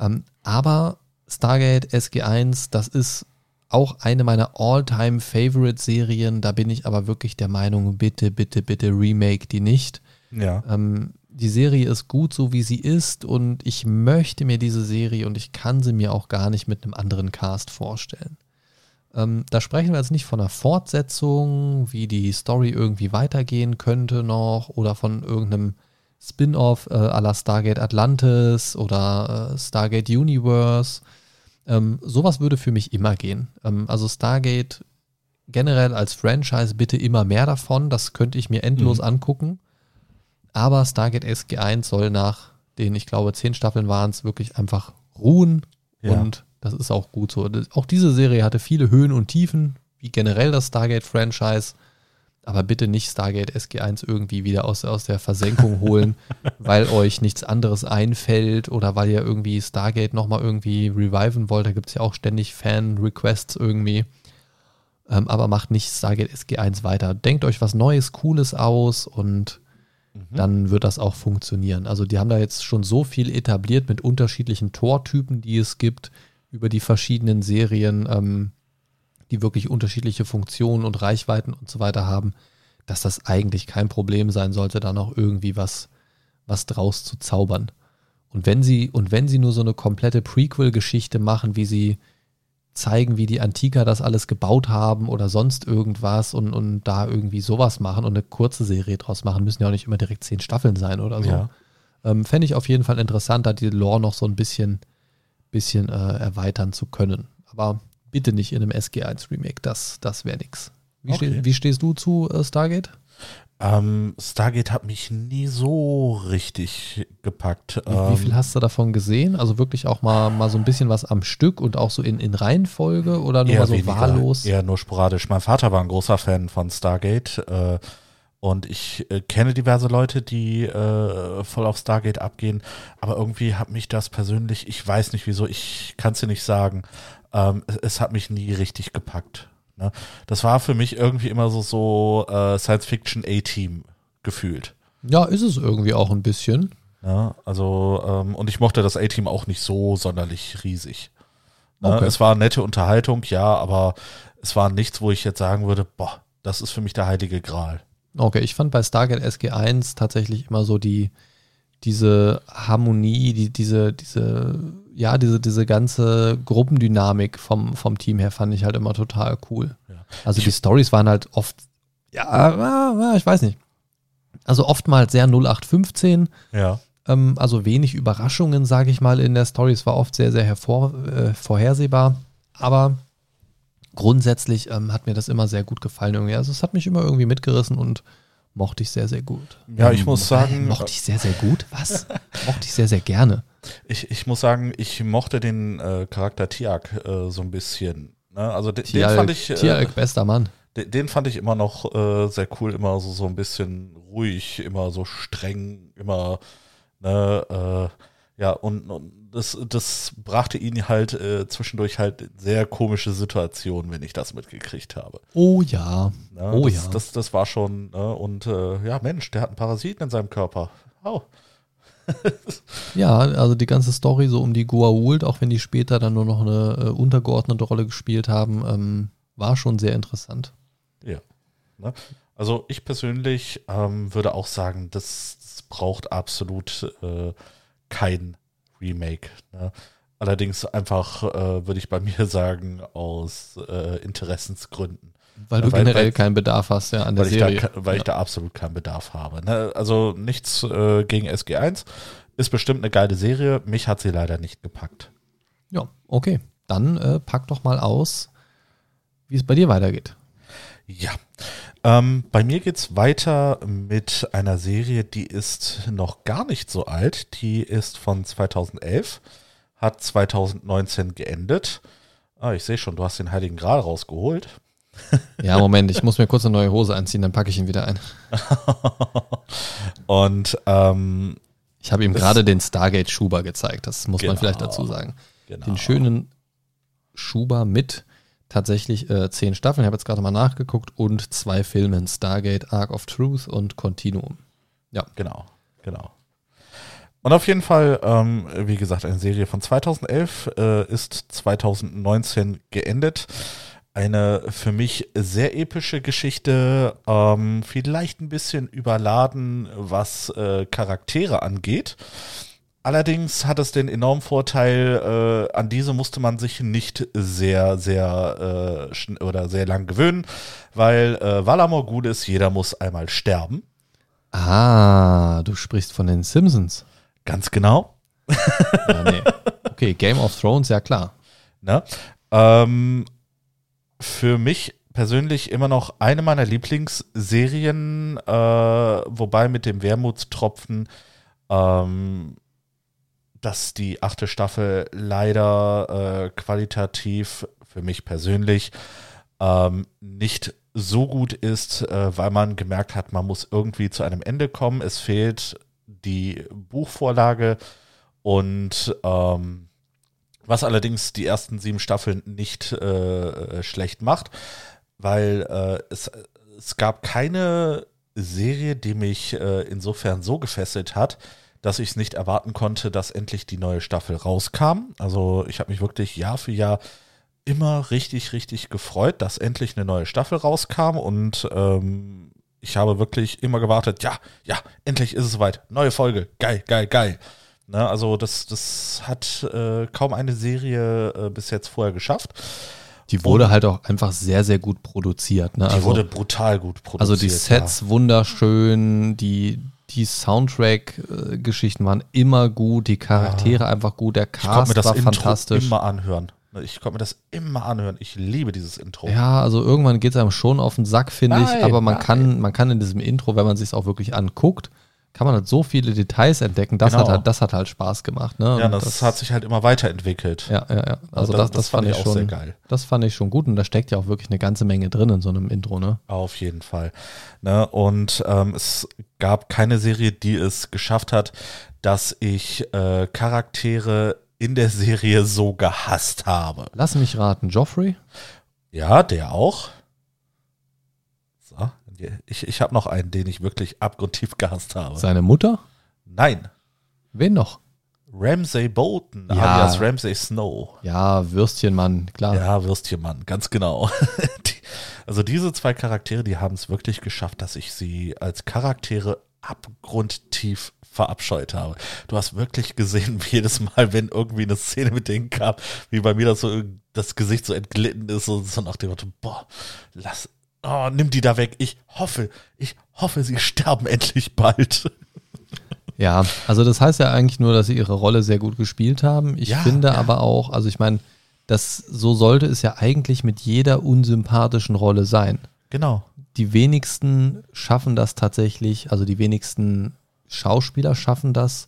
Ähm, aber Stargate SG1, das ist auch eine meiner All-Time-Favorite-Serien. Da bin ich aber wirklich der Meinung, bitte, bitte, bitte remake die nicht.
ja.
Ähm, die Serie ist gut, so wie sie ist und ich möchte mir diese Serie und ich kann sie mir auch gar nicht mit einem anderen Cast vorstellen. Ähm, da sprechen wir jetzt nicht von einer Fortsetzung, wie die Story irgendwie weitergehen könnte noch oder von irgendeinem Spin-off äh, à la Stargate Atlantis oder äh, Stargate Universe. Ähm, sowas würde für mich immer gehen. Ähm, also Stargate generell als Franchise bitte immer mehr davon. Das könnte ich mir endlos
Mhm.
angucken. Aber Stargate SG1 soll nach den, ich glaube, zehn Staffeln waren es, wirklich einfach ruhen.
Ja.
Und das ist auch gut so. Auch diese Serie hatte viele Höhen und Tiefen, wie generell das Stargate-Franchise. Aber bitte nicht Stargate SG1 irgendwie wieder aus, aus der Versenkung holen, *laughs* weil euch nichts anderes einfällt oder weil ihr irgendwie Stargate nochmal irgendwie reviven wollt. Da gibt es ja auch ständig Fan-Requests irgendwie. Ähm, aber macht nicht Stargate SG1 weiter. Denkt euch was Neues, Cooles aus und dann wird das auch funktionieren. Also die haben da jetzt schon so viel etabliert mit unterschiedlichen Tortypen, die es gibt, über die verschiedenen Serien, ähm, die wirklich unterschiedliche Funktionen und Reichweiten und so weiter haben, dass das eigentlich kein Problem sein sollte, da noch irgendwie was, was draus zu zaubern. Und wenn sie, und wenn sie nur so eine komplette Prequel-Geschichte machen, wie sie zeigen, wie die Antiker das alles gebaut haben oder sonst irgendwas und, und da irgendwie sowas machen und eine kurze Serie draus machen, müssen ja auch nicht immer direkt zehn Staffeln sein oder so.
Ja.
Ähm, Fände ich auf jeden Fall interessant, da die Lore noch so ein bisschen, bisschen äh, erweitern zu können. Aber bitte nicht in einem SG1 Remake, das, das wäre nix. Wie,
Okay.
steh, wie stehst du zu äh, Stargate?
Ähm, Stargate hat mich nie so richtig gepackt.
Wie, wie
Ähm,
viel hast du davon gesehen? Also wirklich auch mal, mal so ein bisschen was am Stück und auch so in, in Reihenfolge oder nur so
weniger,
wahllos?
Eher nur sporadisch. Mein Vater war ein großer Fan von Stargate äh, und ich äh, kenne diverse Leute, die äh, voll auf Stargate abgehen, aber irgendwie hat mich das persönlich, ich weiß nicht wieso, ich kann es dir nicht sagen, ähm, es, es hat mich nie richtig gepackt. Ne? Das war für mich irgendwie immer so, so äh, Science-Fiction A-Team gefühlt.
Ja, ist es irgendwie auch ein bisschen.
Ja, also, ähm, und ich mochte das A-Team auch nicht so sonderlich riesig. Ne,
Okay.
Es war nette Unterhaltung, ja, aber es war nichts, wo ich jetzt sagen würde, boah, das ist für mich der heilige Gral.
Okay, ich fand bei Stargate SG1 tatsächlich immer so die, diese Harmonie, die, diese, diese, ja, diese, diese ganze Gruppendynamik vom, vom Team her fand ich halt immer total cool.
Ja.
Also
Ich-
die Stories waren halt oft, ja, ja, ich weiß nicht. Also oftmals sehr 0815,
Ja.
ähm, also wenig Überraschungen, sage ich mal, in der Story. Es war oft sehr, sehr hervor, äh, vorhersehbar. Aber grundsätzlich ähm, hat mir das immer sehr gut gefallen. Irgendwie. Also es hat mich immer irgendwie mitgerissen und mochte ich sehr, sehr gut.
Ja, ich muss sagen,
Mochte ich sehr, sehr gut? Was? mochte ich sehr, sehr gerne.
ich, ich muss sagen, ich mochte den äh, Charakter Tiak äh, so ein bisschen. Ne? Also den, den
Tialk,
fand ich, äh,
Tialk, bester Mann.
den, den fand ich immer noch äh, sehr cool, immer so, so ein bisschen ruhig, immer so streng, immer, ne, äh, ja, und, und das, das brachte ihn halt äh, zwischendurch halt sehr komische Situationen, wenn ich das mitgekriegt habe.
Oh ja.
Ne?
Oh
das,
ja.
Das, das war schon, ne? und äh, ja, Mensch, der hat einen Parasiten in seinem Körper. Oh. *laughs*
Ja, also die ganze Story so um die Goa'uld, auch wenn die später dann nur noch eine äh, untergeordnete Rolle gespielt haben, ähm, war schon sehr interessant.
Ja. Ne? Also ich persönlich ähm, würde auch sagen, das, das braucht absolut äh, kein Remake. Ne? Allerdings einfach, äh, würde ich bei mir *laughs* sagen, aus äh, Interessensgründen.
Weil du
Weil-
generell
weil-
keinen Bedarf hast ja an der
Weil, ich da,
Serie.
weil ich da absolut keinen Bedarf habe. Ne? Also nichts äh, gegen SG1. Ist bestimmt eine geile Serie. Mich hat sie leider nicht gepackt.
Ja, okay. Dann äh, pack doch mal aus, wie es bei dir weitergeht.
Ja. Ähm, bei mir geht's weiter mit einer Serie, die ist noch gar nicht so alt. Die ist von 2011, hat 2019 geendet. Ah, ich sehe schon, du hast den Heiligen Gral rausgeholt. *laughs*
Ja, Moment, ich muss mir kurz eine neue Hose anziehen, dann packe ich ihn wieder ein. *laughs*
Und ähm,
Ich habe ihm gerade den Stargate Schuber gezeigt, das muss man
Genau.
vielleicht dazu sagen.
genau.
Den schönen Schuber mit tatsächlich äh, zehn Staffeln, ich habe jetzt gerade mal nachgeguckt, und zwei Filmen, Stargate, Arc of Truth und Continuum.
Genau, genau. Und auf jeden Fall, ähm, wie gesagt, eine Serie von 2011 äh, ist 2019 geendet. Eine für mich sehr epische Geschichte, ähm, vielleicht ein bisschen überladen, was äh, Charaktere angeht. Allerdings hat es den enormen Vorteil, äh, an diese musste man sich nicht sehr, sehr äh, oder sehr lang gewöhnen, weil äh, Valar gut ist, jeder muss einmal sterben.
Ah, du sprichst von den Simpsons.
Ganz genau.
Ja, nee. Okay, Game of Thrones, ja klar.
Ne? Ähm, für mich persönlich immer noch eine meiner Lieblingsserien, äh, wobei mit dem Wermutstropfen, ähm, dass die achte Staffel leider äh, qualitativ für mich persönlich ähm, nicht so gut ist, äh, weil man gemerkt hat, man muss irgendwie zu einem Ende kommen. Es fehlt die Buchvorlage und ähm, was allerdings die ersten sieben Staffeln nicht äh, schlecht macht, weil äh, es, es gab keine Serie, die mich äh, insofern so gefesselt hat, dass ich es nicht erwarten konnte, dass endlich die neue Staffel rauskam. Also ich habe mich wirklich Jahr für Jahr immer richtig, richtig gefreut, dass endlich eine neue Staffel rauskam und ähm, ich habe wirklich immer gewartet, ja, ja, endlich ist es soweit, neue Folge, geil, geil, geil. Ne, also das, das hat äh, kaum eine Serie äh, bis jetzt vorher geschafft.
Die wurde halt auch einfach sehr, sehr gut produziert. Ne?
Die
Also,
wurde brutal gut produziert.
also die Sets wunderschön, die, die Soundtrack-Geschichten waren immer gut, die Charaktere einfach gut, der
ja. ich konnte mir
Cast
das
war
Intro
fantastisch.
immer anhören. Ich konnte mir das immer anhören. Ich liebe dieses Intro.
Ja, also irgendwann geht es einem schon auf den Sack, finde ich. Aber man
nein.
kann, man kann in diesem Intro, wenn man sich auch wirklich anguckt, kann man halt so viele Details entdecken. Das,
Genau.
hat, halt, das hat halt Spaß gemacht. Ne?
Ja,
Und
das, hat sich halt immer weiterentwickelt.
Ja, ja, ja. Also
das-
das, das,
das
fand
fand
ich
auch sehr
schon
geil.
Das fand ich schon gut und da steckt ja auch wirklich eine ganze Menge drin in so einem Intro, ne?
Auf jeden Fall. Ne? Und ähm, es gab keine Serie, die es geschafft hat, dass ich äh, Charaktere in der Serie so gehasst habe.
Lass mich raten, Joffrey?
Ja, der auch. Ich, ich habe noch einen, den ich wirklich abgrundtief gehasst habe.
Seine Mutter?
Nein,
Wen noch?
Ramsay Bolton,
Ja.
alias Ramsay Snow.
Ja, Würstchenmann, klar.
Ja, Würstchenmann, ganz genau. *laughs* Die, also diese zwei Charaktere, die haben es wirklich geschafft, dass ich sie als Charaktere abgrundtief verabscheut habe. Du hast wirklich gesehen, wie *laughs* jedes Mal, wenn irgendwie eine Szene mit denen kam, wie bei mir das so das Gesicht so entglitten ist und so nach dem Motto, boah, lass, oh, nimm die da weg. Ich hoffe, ich hoffe, sie *laughs* sterben endlich bald.
Ja, also das heißt ja eigentlich nur, dass sie ihre Rolle sehr gut gespielt haben. Ich
Ja,
finde
ja.
aber auch, also ich meine, das so sollte es ja eigentlich mit jeder unsympathischen Rolle sein.
Genau.
Die wenigsten schaffen das tatsächlich, also die wenigsten Schauspieler schaffen das,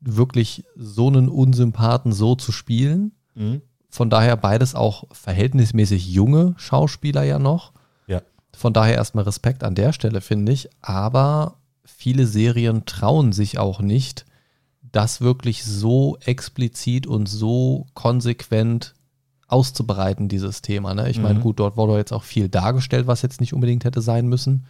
wirklich so einen Unsympathen so zu spielen.
Mhm.
Von daher beides auch verhältnismäßig junge Schauspieler ja noch.
Ja.
Von daher erstmal Respekt an der Stelle, finde ich. Aber viele Serien trauen sich auch nicht, das wirklich so explizit und so konsequent auszubereiten, dieses Thema. Ne? Ich meine,
Mhm.
gut, dort wurde jetzt auch viel dargestellt, was jetzt nicht unbedingt hätte sein müssen.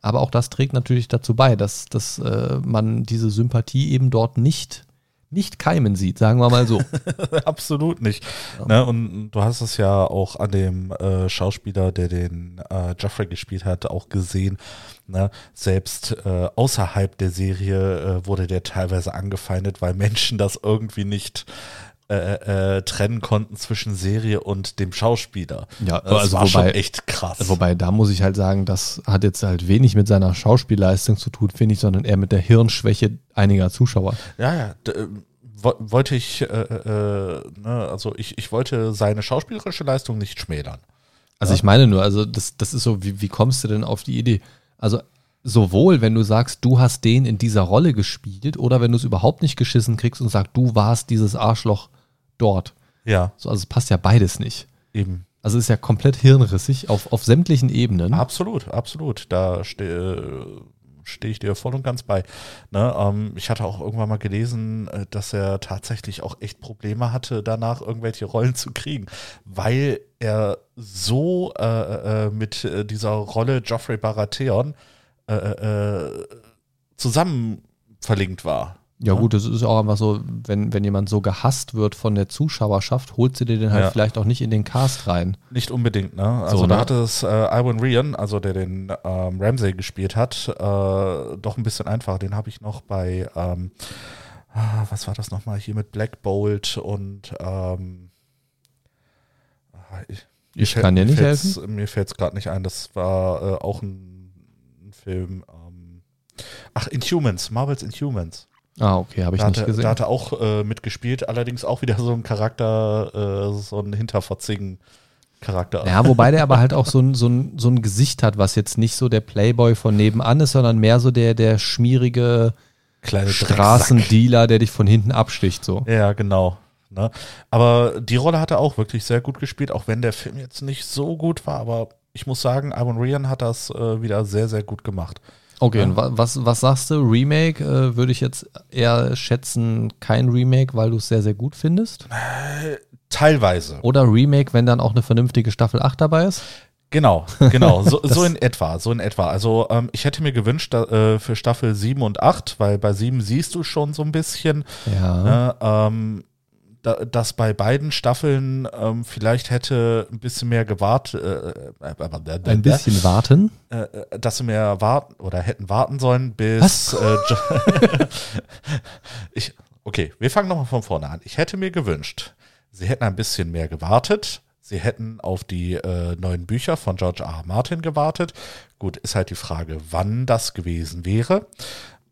Aber auch das trägt natürlich dazu bei, dass, dass äh, man diese Sympathie eben dort nicht, nicht keimen sieht, sagen wir mal so. *laughs*
Absolut nicht. Ne, und du hast es ja auch an dem äh, Schauspieler, der den äh, Joffrey gespielt hat, auch gesehen. Ne? Selbst äh, außerhalb der Serie äh, wurde der teilweise angefeindet, weil Menschen das irgendwie nicht äh, äh, trennen konnten zwischen Serie und dem Schauspieler.
Ja,
das
also
war schon
wobei-
echt krass.
Wobei, da muss ich halt sagen, das hat jetzt halt wenig mit seiner Schauspielleistung zu tun, finde ich, sondern eher mit der Hirnschwäche einiger Zuschauer.
Ja, ja. äh, wo- Wollte ich, äh, äh, ne, also ich, ich wollte seine schauspielerische Leistung nicht schmälern.
Also
Ja.
ich meine nur, also das, das ist so, wie, wie kommst du denn auf die Idee? Also sowohl, wenn du sagst, du hast den in dieser Rolle gespielt oder wenn du es überhaupt nicht geschissen kriegst und sagst, du warst dieses Arschloch dort.
Ja,
So, also es passt ja beides nicht.
eben.
Also es ist ja komplett hirnrissig auf, auf sämtlichen Ebenen.
Absolut, absolut. Da stehe steh ich dir voll und ganz bei. Ne, ähm, ich hatte auch irgendwann mal gelesen, äh, dass er tatsächlich auch echt Probleme hatte, danach irgendwelche Rollen zu kriegen, weil er so äh, äh, mit äh, dieser Rolle Geoffrey Baratheon äh, äh, zusammen verlinkt war.
Ja gut, das ist auch einfach so, wenn, wenn jemand so gehasst wird von der Zuschauerschaft, holt sie dir den halt
Ja.
vielleicht auch nicht in den Cast rein.
Nicht unbedingt, ne? Also
So,
da
ne?
hat es äh, Iwan Rian, also der den ähm, Ramsay gespielt hat, äh, doch ein bisschen einfacher. Den habe ich noch bei, ähm, ah, was war das nochmal hier mit Black Bolt und ähm, ah, ich,
Ich
fällt-
kann dir nicht helfen.
Mir fällt es gerade nicht ein. Das war äh, auch ein, ein Film. Ähm, ach, Inhumans, Marvels Inhumans.
Ah, okay, habe ich
Da
nicht
hat, er,
gesehen.
da hat er auch äh, mitgespielt, allerdings auch wieder *laughs* so ein Charakter, äh, so ein hinterfotzigen Charakter.
Ja, wobei der aber halt auch so ein, so, ein, so ein Gesicht hat, was jetzt nicht so der Playboy von nebenan ist, sondern mehr so der, der schmierige
Kleine.
Straßendealer, der dich von hinten absticht. So.
Ja, genau. Ne? Aber die Rolle hat er auch wirklich sehr gut gespielt, auch wenn der Film jetzt nicht so gut war. Aber ich muss sagen, Ivan Rian hat das äh, wieder sehr, sehr gut gemacht.
Okay,
Ja.
und wa- was, was sagst du? Remake äh, würde ich jetzt eher schätzen, kein Remake, weil du es sehr, sehr gut findest.
Teilweise.
Oder Remake, wenn dann auch eine vernünftige Staffel 8 dabei ist.
Genau, genau. So, *laughs* so in etwa, so in etwa. Also ähm, ich hätte mir gewünscht da, äh, für Staffel 7 und 8, weil bei 7 siehst du schon so ein bisschen,
Ja.
ne, ähm, da, dass bei beiden Staffeln ähm, vielleicht hätte ein bisschen mehr gewartet, äh, äh,
Ein bisschen warten.
äh, äh, dass sie mehr warten oder hätten warten sollen, bis *laughs* ich, okay, wir fangen nochmal von vorne an. Ich hätte mir gewünscht, sie hätten ein bisschen mehr gewartet. Sie hätten auf die äh, neuen Bücher von George R. R. Martin gewartet. Gut, ist halt die Frage, wann das gewesen wäre.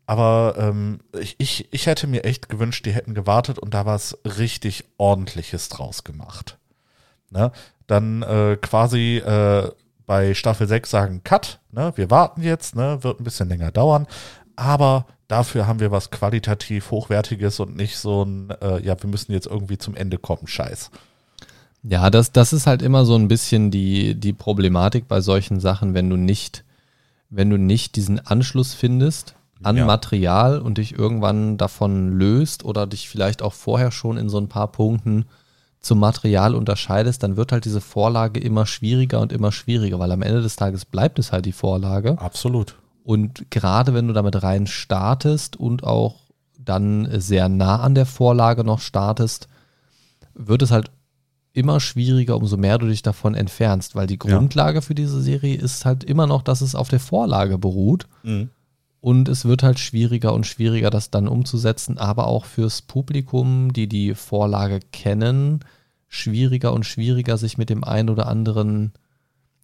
Aber ähm, ich, ich, ich hätte mir echt gewünscht, die hätten gewartet und da was richtig ordentliches draus gemacht. Ne? Dann äh, quasi äh, bei Staffel 6 sagen, Cut, ne? wir warten jetzt, ne? wird ein bisschen länger dauern, aber dafür haben wir was qualitativ Hochwertiges und nicht so ein, äh, ja, wir müssen jetzt irgendwie zum Ende kommen, Scheiß.
Ja, das, das ist halt immer so ein bisschen die, die Problematik bei solchen Sachen, wenn du nicht, wenn du nicht diesen Anschluss findest an
Ja.
Material und dich irgendwann davon löst oder dich vielleicht auch vorher schon in so ein paar Punkten zum Material unterscheidest, dann wird halt diese Vorlage immer schwieriger und immer schwieriger, weil am Ende des Tages bleibt es halt die Vorlage.
Absolut.
Und gerade wenn du damit rein startest und auch dann sehr nah an der Vorlage noch startest, wird es halt immer schwieriger, umso mehr du dich davon entfernst, weil die
Ja.
Grundlage für diese Serie ist halt immer noch, dass es auf der Vorlage beruht.
Mhm.
Und es wird halt schwieriger und schwieriger, das dann umzusetzen, aber auch fürs Publikum, die die Vorlage kennen, schwieriger und schwieriger, sich mit dem einen oder anderen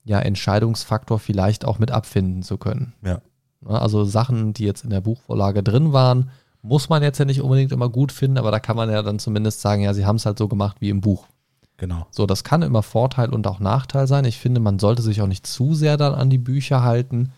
ja, Entscheidungsfaktor vielleicht auch mit abfinden zu können.
Ja.
Ja, Also Sachen, die jetzt in der Buchvorlage drin waren, muss man jetzt ja nicht unbedingt immer gut finden, aber da kann man ja dann zumindest sagen, ja, sie haben es halt so gemacht wie im Buch.
Genau.
So, das kann immer Vorteil und auch Nachteil sein. Ich finde, man sollte sich auch nicht zu sehr dann an die Bücher halten,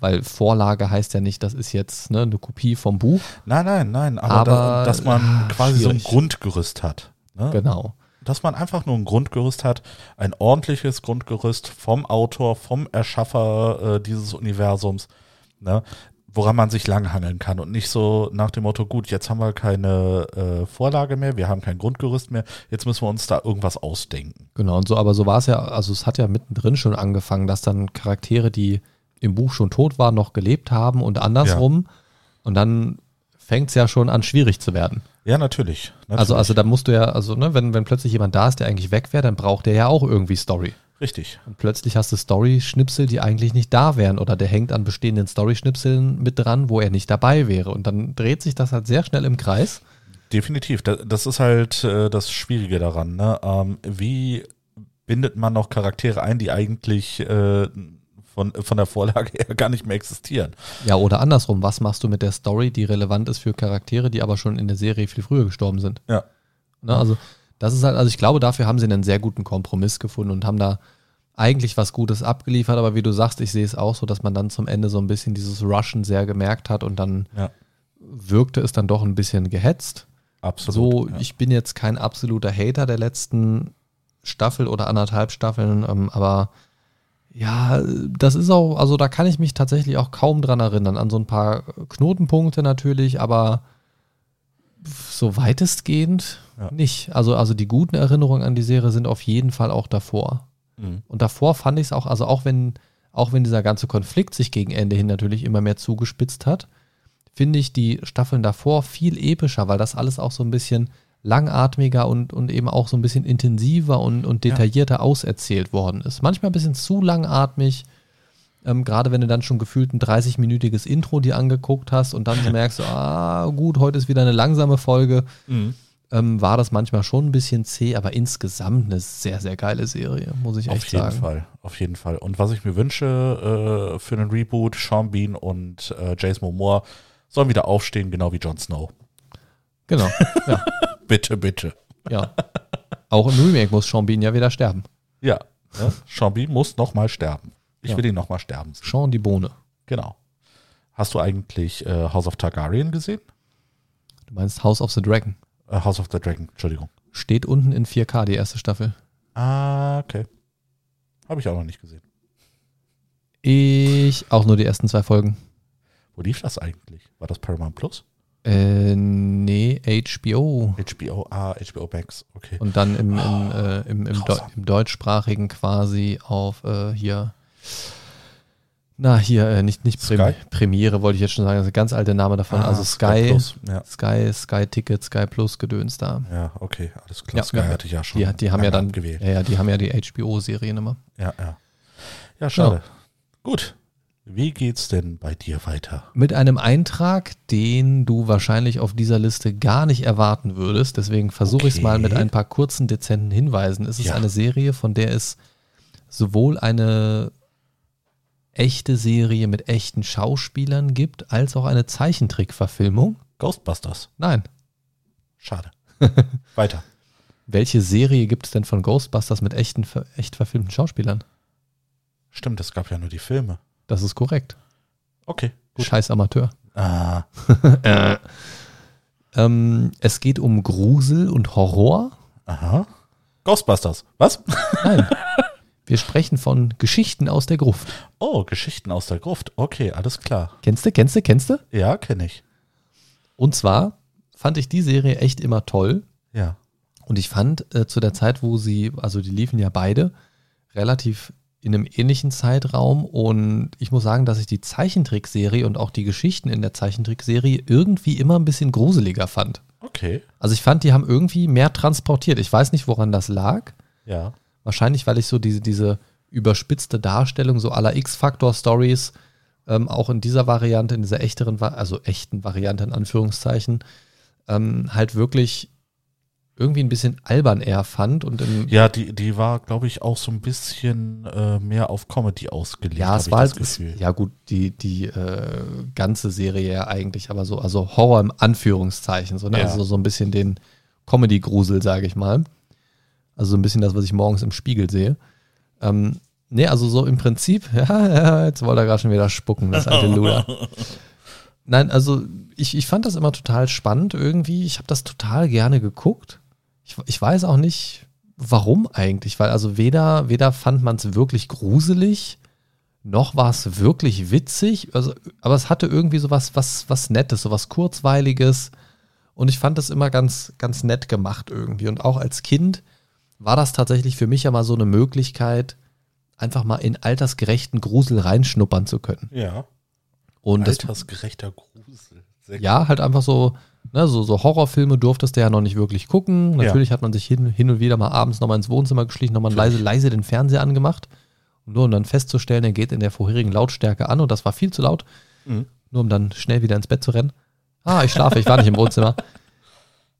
weil Vorlage heißt ja nicht, das ist jetzt ne, eine Kopie vom Buch.
Nein, nein, nein, aber,
Aber,
da, dass man
ah,
quasi so ein
schwierig.
Grundgerüst hat. Ne?
Genau.
Dass man einfach nur ein Grundgerüst hat, ein ordentliches Grundgerüst vom Autor, vom Erschaffer äh, dieses Universums, ne? woran man sich langhangeln kann und nicht so nach dem Motto, gut, jetzt haben wir keine äh, Vorlage mehr, wir haben kein Grundgerüst mehr, jetzt müssen wir uns da irgendwas ausdenken.
Genau, und so, aber so war es ja, also es hat ja mittendrin schon angefangen, dass dann Charaktere, die im Buch schon tot waren, noch gelebt haben und andersrum. Und dann fängt es ja schon an, schwierig zu werden.
Ja, natürlich. natürlich.
Also, also da musst du ja, also ne, wenn, wenn plötzlich jemand da ist, der eigentlich weg wäre, dann braucht der ja auch irgendwie Story.
Richtig.
Und plötzlich hast du Story-Schnipsel, die eigentlich nicht da wären oder der hängt an bestehenden Story-Schnipseln mit dran, wo er nicht dabei wäre. Und dann dreht sich das halt sehr schnell im Kreis.
Definitiv. Da- Das ist halt äh, das Schwierige daran. Ne? Ähm, wie bindet man noch Charaktere ein, die eigentlich äh, von, von der Vorlage her gar nicht mehr existieren?
Ja, oder andersrum, was machst du mit der Story, die relevant ist für Charaktere, die aber schon in der Serie viel früher gestorben sind?
Ja.
Ne, also, das ist halt, also ich glaube, dafür haben sie einen sehr guten Kompromiss gefunden und haben da eigentlich was Gutes abgeliefert, aber wie du sagst, ich sehe es auch so, dass man dann zum Ende so ein bisschen dieses Rushen sehr gemerkt hat und dann
Ja.
wirkte es dann doch ein bisschen gehetzt.
Absolut.
So,
ja.
ich bin jetzt kein absoluter Hater der letzten Staffel oder anderthalb Staffeln, ähm, aber ja, das ist auch, also da kann ich mich tatsächlich auch kaum dran erinnern, an so ein paar Knotenpunkte natürlich, aber so weitestgehend
Ja.
nicht. Also, also die guten Erinnerungen an die Serie sind auf jeden Fall auch davor.
Mhm.
Und davor fand ich es auch, also auch wenn, auch wenn dieser ganze Konflikt sich gegen Ende hin natürlich immer mehr zugespitzt hat, finde ich die Staffeln davor viel epischer, weil das alles auch so ein bisschen langatmiger und, und eben auch so ein bisschen intensiver und, und detaillierter auserzählt worden ist. Manchmal ein bisschen zu langatmig, ähm, gerade wenn du dann schon gefühlt ein 30-minütiges Intro dir angeguckt hast und dann so *laughs* merkst, ah gut, heute ist wieder eine langsame Folge,
Mhm.
ähm, war das manchmal schon ein bisschen zäh, aber insgesamt eine sehr, sehr geile Serie, muss ich
Auf
echt
jeden
sagen.
Fall, auf jeden Fall. Und was ich mir wünsche äh, für einen Reboot, Sean Bean und äh, Jason Momoa sollen wieder aufstehen, genau wie Jon Snow.
Genau, ja, *laughs*
Bitte, bitte.
ja. Auch im Remake muss Sean Bean ja wieder sterben.
Ja, ne? Sean Bean muss nochmal sterben. Ich
Ja.
will ihn nochmal sterben sehen.
Sean die Bohne.
Genau. Hast du eigentlich äh, House of Targaryen gesehen?
Du meinst House of the Dragon.
Äh, House of the Dragon, Entschuldigung.
Steht unten in 4K, die erste Staffel.
Ah, okay. Habe ich auch noch nicht gesehen.
Ich auch nur die ersten zwei Folgen.
Wo lief das eigentlich? War das Paramount Plus?
Äh, nee, HBO.
HBO, ah, HBO Max, okay.
Und dann im, im, äh, im, im, Deu im deutschsprachigen quasi auf äh, hier. Na, hier, äh, nicht, nicht Prem
Sky?
Premiere, wollte ich jetzt schon sagen. Das ist ein ganz alter Name davon.
Ah,
also Sky,
Plus, ja.
Sky, Sky Ticket, Sky Plus Gedöns da.
ja, okay, alles klar.
Ja,
Sky
ja,
hatte ich ja schon.
Die, die haben ja dann,
abgewählt.
ja, ja, die haben ja die HBO-Serien immer.
Ja, ja. Ja, schade. Gut. Wie geht's denn bei dir weiter?
Mit einem Eintrag, den du wahrscheinlich auf dieser Liste gar nicht erwarten würdest. Deswegen versuche ich es
Okay.
mal mit ein paar kurzen, dezenten Hinweisen. Es ist
Ja.
eine Serie, von der es sowohl eine echte Serie mit echten Schauspielern gibt, als auch eine Zeichentrickverfilmung?
Ghostbusters.
Nein.
Schade. *laughs* Weiter.
Welche Serie gibt es denn von Ghostbusters mit echten, echt verfilmten Schauspielern?
Stimmt, es gab ja nur die Filme.
Das ist korrekt.
Okay. Gut.
Scheiß Amateur.
Ah, *laughs*
Ähm, es geht um Grusel und Horror.
aha. Ghostbusters. Was?
Nein. *laughs* Wir sprechen von Geschichten aus der Gruft.
Oh, Geschichten aus der Gruft. Okay, alles klar.
Kennst du, kennst du, kennst du?
Ja, kenne ich.
Und zwar fand ich die Serie echt immer toll.
Ja.
Und ich fand äh, zu der Zeit, wo sie, also die liefen ja beide, relativ in einem ähnlichen Zeitraum. Und ich muss sagen, dass ich die Zeichentrickserie und auch die Geschichten in der Zeichentrickserie irgendwie immer ein bisschen gruseliger fand.
Okay.
Also ich fand, die haben irgendwie mehr transportiert. Ich weiß nicht, woran das lag.
Ja.
Wahrscheinlich, weil ich so diese, diese überspitzte Darstellung so aller X-Factor-Stories ähm, auch in dieser Variante, in dieser echteren, also echten Variante in Anführungszeichen, ähm, halt wirklich irgendwie ein bisschen albern eher fand und
Ja, die, die war, glaube ich, auch so ein bisschen äh, mehr auf Comedy ausgelegt.
ja, es war
das
halt,
Gefühl.
ja gut, die, die äh, ganze Serie ja eigentlich, aber so, also Horror im Anführungszeichen, so, ne?
Ja.
also so ein bisschen den Comedy-Grusel, sage ich mal. Also so ein bisschen das, was ich morgens im Spiegel sehe. Ähm, nee, also so im Prinzip, ja, *laughs* ja jetzt wollte er gerade schon wieder spucken, das alte *laughs* Luder. Nein, also ich, ich fand das immer total spannend irgendwie. Ich habe das total gerne geguckt. Ich, ich weiß auch nicht, warum eigentlich, weil also weder, weder fand man es wirklich gruselig, noch war es wirklich witzig, also, aber es hatte irgendwie so was, was, was Nettes, so was Kurzweiliges. Und ich fand das immer ganz, ganz nett gemacht irgendwie. Und auch als Kind war das tatsächlich für mich ja mal so eine Möglichkeit, einfach mal in altersgerechten Grusel reinschnuppern zu können.
Ja.
Und das,
Altersgerechter Grusel. Sehr
ja, halt einfach so, ne, so, so Horrorfilme durftest du ja noch nicht wirklich gucken. Natürlich hat man sich hin, hin und wieder mal abends nochmal ins Wohnzimmer geschlichen, nochmal leise, leise den Fernseher angemacht. Nur um dann festzustellen, er geht in der vorherigen Lautstärke an und das war viel zu laut.
Mhm.
Nur um dann schnell wieder ins Bett zu rennen. Ah, ich schlafe, ich war nicht im Wohnzimmer. *laughs*